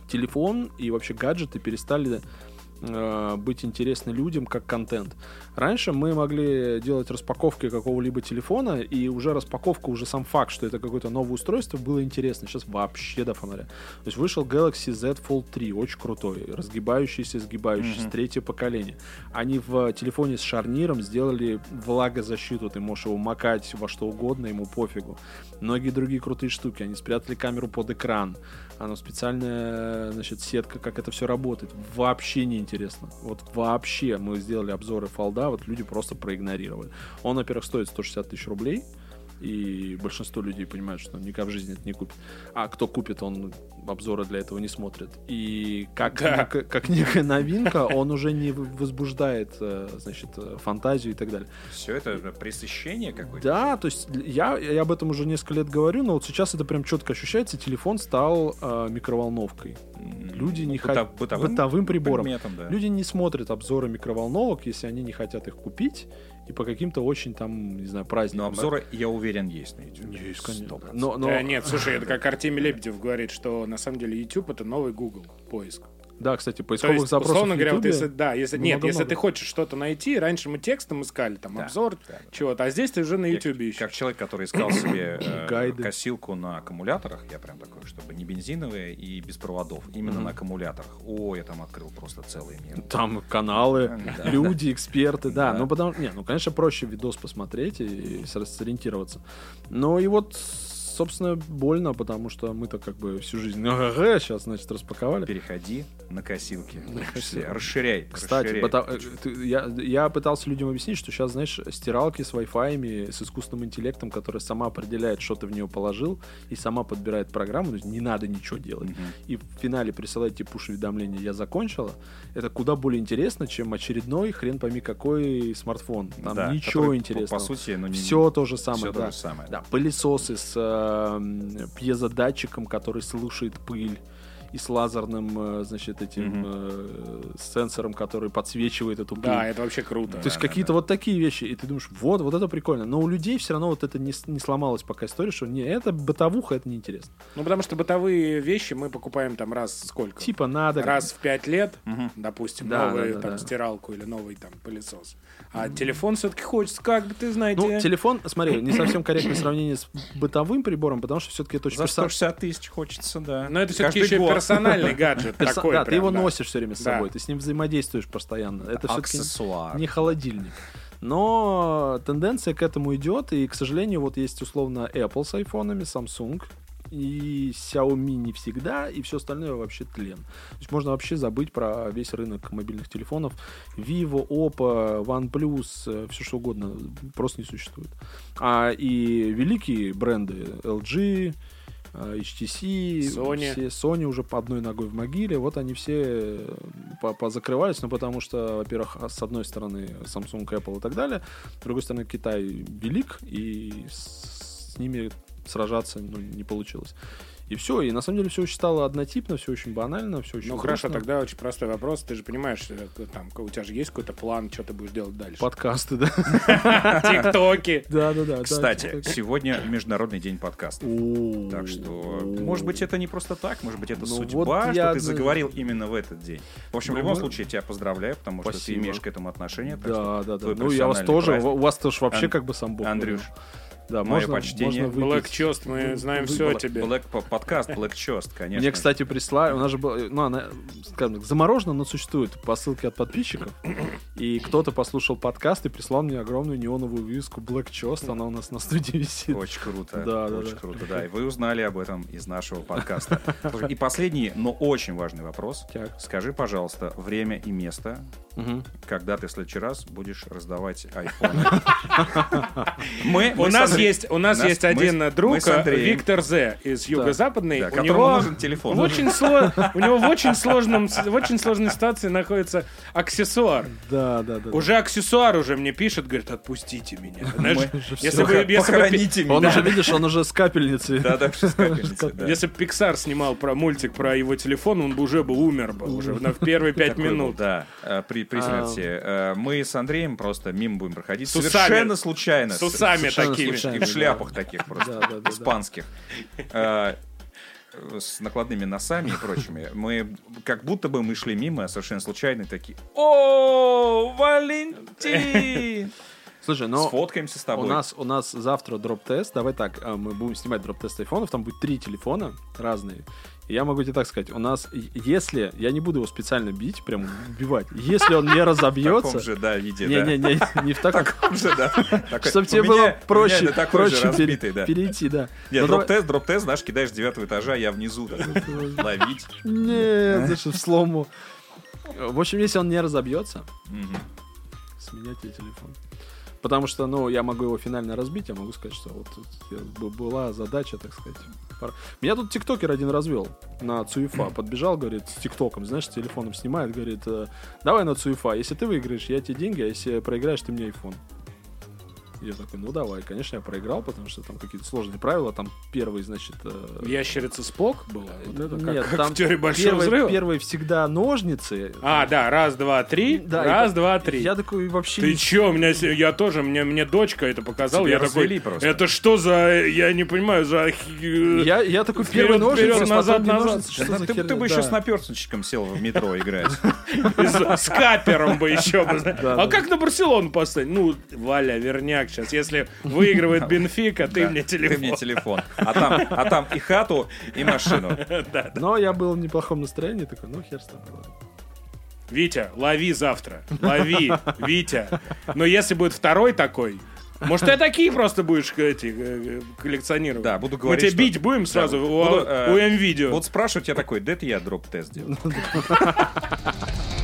Телефон и вообще гаджеты перестали э, быть интересны людям как контент. Раньше мы могли делать распаковки какого-либо телефона, и уже распаковка, уже сам факт, что это какое-то новое устройство, было интересно. Сейчас вообще до фонаря. То есть вышел Galaxy Z Fold 3, очень крутой, разгибающийся, сгибающийся, Мгм. третье поколение. Они в телефоне с шарниром сделали влагозащиту, ты можешь его макать во что угодно, ему пофигу. Многие другие крутые штуки. Они спрятали камеру под экран. Оно специальная, значит, сетка, как это все работает. Вообще не интересно. Вот вообще мы сделали обзоры фолда, вот люди просто проигнорировали. Он, во-первых, стоит 160 тысяч рублей. И большинство людей понимают, что никак в жизни это не купит. А кто купит, он обзоры для этого не смотрит. И как, Да. нека- как некая новинка, он уже не возбуждает, э, значит, э, фантазию и так далее. Все это пресыщение какое-то. Да, то есть я, я об этом уже несколько лет говорю, но вот сейчас это прям четко ощущается. Телефон стал э, микроволновкой. Люди не быта- хотят бытовым, бытовым прибором. предметом, да. Люди не смотрят обзоры микроволновок, если они не хотят их купить, и по каким-то очень там, не знаю, праздникам. Но обзоры, я уверен, есть на YouTube. Есть, конечно. 100%. Но, но- Э, нет, слушай, это как Артемий Лебедев говорит, что на самом деле YouTube это новый Google поиск. Да, кстати, То поисковых есть, запросов условно говоря, вот если, да, если, нет, много-много. если ты хочешь что-то найти, раньше мы текстом искали, там, Да, обзор да, да. чего-то, а здесь ты уже на YouTube ищешь. Как человек, который искал себе э, косилку на аккумуляторах, я прям такой, чтобы не бензиновые и без проводов, именно Мгм. на аккумуляторах. О, я там открыл просто целый мир. Там каналы, Да. люди, эксперты, да. Да. Ну, потому не, ну, конечно, проще видос посмотреть и с- сориентироваться. Но и вот, собственно, больно, потому что мы-то как бы всю жизнь, ага, сейчас, значит, распаковали. Переходи на косилки. Все, Расширяй. Кстати, расширяй. бота- э, ты- я, я пытался людям объяснить, что сейчас, знаешь, стиралки с Wi-Fi, с искусственным интеллектом, которая сама определяет, что ты в нее положил, и сама подбирает программу, то есть не надо ничего делать. Мгм. И в финале присылать тебе пуш-уведомление «Я закончила», это куда более интересно, чем очередной хрен пойми какой смартфон. Там Да, ничего который, интересного. По сути, ну, не, Все то же самое, всё да. то же самое. Да, пылесосы с э, пьезодатчиком, который слушает пыль, и с лазерным, э, значит, этим Мгм. э, сенсором, который подсвечивает эту пыль. Да, это вообще круто. То есть да, какие-то да. вот такие вещи, и ты думаешь, вот, вот это прикольно. Но у людей все равно вот это не, не сломалась пока история, что не, это бытовуха, это неинтересно. Ну, потому что бытовые вещи мы покупаем там раз сколько? Типа надо... Раз в пять лет, Мгм. допустим, Да, новую да, да, там да. стиралку или новый там пылесос. А телефон все-таки хочется, как бы ты знаете. Ну, телефон, смотри, не совсем корректное сравнение с бытовым прибором, потому что все-таки это очень За персон- 160 тысяч хочется, да. Но это все-таки еще год. Персональный гаджет персон- такой. Да, ты прям, его да. носишь все время с Да. собой, ты с ним взаимодействуешь постоянно. Это все-таки Аксессуар. не холодильник. Но тенденция к этому идет, и, к сожалению, вот есть условно Apple с айфонами, Samsung, и Xiaomi не всегда, и все остальное вообще тлен. То есть можно вообще забыть про весь рынок мобильных телефонов. Vivo, Oppo, OnePlus, все что угодно, просто не существует. А и великие бренды LG, э, HTC, Sony. все Sony уже по одной ногой в могиле, вот они все э, по- позакрывались, ну потому что, во-первых, а, с одной стороны Samsung, Apple и так далее, с другой стороны Китай велик, и с, с ними сражаться ну, не получилось. И все, и на самом деле все очень стало однотипно, все очень банально, все очень Ну хорошо, грустно. тогда очень простой вопрос. Ты же понимаешь, э, там, у тебя же есть какой-то план, что ты будешь делать дальше? Подкасты, да. Тиктоки. Да, да, да. Кстати, сегодня Международный день подкаста. Так что, может быть, это не просто так, может быть, это Ну судьба, что ты заговорил именно в этот день. В общем, в Ну, любом случае, тебя поздравляю, потому что ты имеешь к этому отношение. Да, да, да. Ну, я вас тоже, у вас тоже вообще как бы сам Бог. Андрюш, да, мое можно, почтение. можно Black. Chost, мы знаем все о тебе. Блэк- по- подкаст Black Chost, конечно. Мне, кстати, прислали, у нас же было, ну, она, скажем так, заморожена, но существует по ссылке от подписчиков. И кто-то послушал подкаст и прислал мне огромную неоновую вывеску Black Chost, она у нас на студии висит. Очень круто. Да, да, очень да. круто, да. И вы узнали об этом из нашего подкаста. И последний, но очень важный вопрос. Так. Скажи, пожалуйста, время и место, когда ты в следующий раз будешь раздавать айфоны. Мы, У мы с нас есть, у нас нас- есть мы один мы друг, Андреем. Виктор З из юго-западной. Да, у него нужен телефон. В очень сло- у него в очень сложном, в очень сложной ситуации находится аксессуар. Да, да, да. Уже аксессуар уже мне пишет, говорит, отпустите меня. Знаешь, если бы, если бы, Похороните Он меня. уже, видишь, он уже с капельницей. Да, да, с капельницей, если бы Pixar снимал про мультик про его телефон, он бы уже бы умер бы уже на в первые пять минут. Да, э, при, при А. смерти. Э, Мы с Андреем просто мимо будем проходить. Совершенно случайно. С усами такими. И в шляпах таких просто, испанских. Э, С накладными носами и прочими. Мы как будто бы мы шли мимо, совершенно случайно такие О, Валентин! Слушай, но Сфоткаемся с у тобой. нас, у нас завтра дроп-тест. Давай так, а, мы будем снимать дроп-тест айфонов. Там будет три телефона разные. Я могу тебе так сказать, у нас, если, я не буду его специально бить, прям убивать, если он не В таком разобьется, же, да, виде, да. не-не-не, не в таком, таком же, да. Чтобы тебе меня- было меня проще, проще пере- разбитый, да. перейти, да. Нет, дроп-тест, дроп-тест, знаешь, кидаешь с девятого этажа, я внизу ловить. Нет, зачем в слому? В общем, если он не разобьется, Мгм. сменяйте телефон. Потому что, ну, я могу его финально разбить, я могу сказать, что вот тут была задача, так сказать. Пора. Меня тут тиктокер один развел на Цуефа. Подбежал, говорит, с тиктоком, знаешь, с телефоном снимает, говорит, э, давай на Цуефа, если ты выиграешь, я тебе деньги, а если проиграешь, ты мне iPhone. Я такой, ну давай, конечно, я проиграл, потому что там какие-то сложные правила. Там первый, значит... э, Ящерица Спок была? Вот это как, Нет, как там в теории Большого первый, Взрыва? первый всегда ножницы. А, да, раз, два, три. Да, и раз, по- два, три. Я такой вообще... Ты чё, у меня, я тоже, мне, мне дочка это показала, я такой, просто. это что за, я не понимаю, за... Я, я такой первый ножницы, вперед, назад, назад. ножницы, что Да за ты, херня? ты бы Да. еще с наперсточком сел в метро играть. С, капером бы еще. а как на Барселону поставить? Ну, Валя, верняк сейчас. Если выигрывает Бенфика, ты мне Ты телефон. мне телефон. А там, а там и хату, и машину. Но я был в неплохом настроении, такой, ну хер с тобой. Витя, лови завтра. Лови, Витя. Но если будет второй такой, может, ты такие просто будешь эти, э, коллекционировать? Да, буду Мы говорить, тебя что- бить будем сразу Да, у, буду, э, у М-видео. Вот спрашивают тебя такой, да это я дроп-тест делал.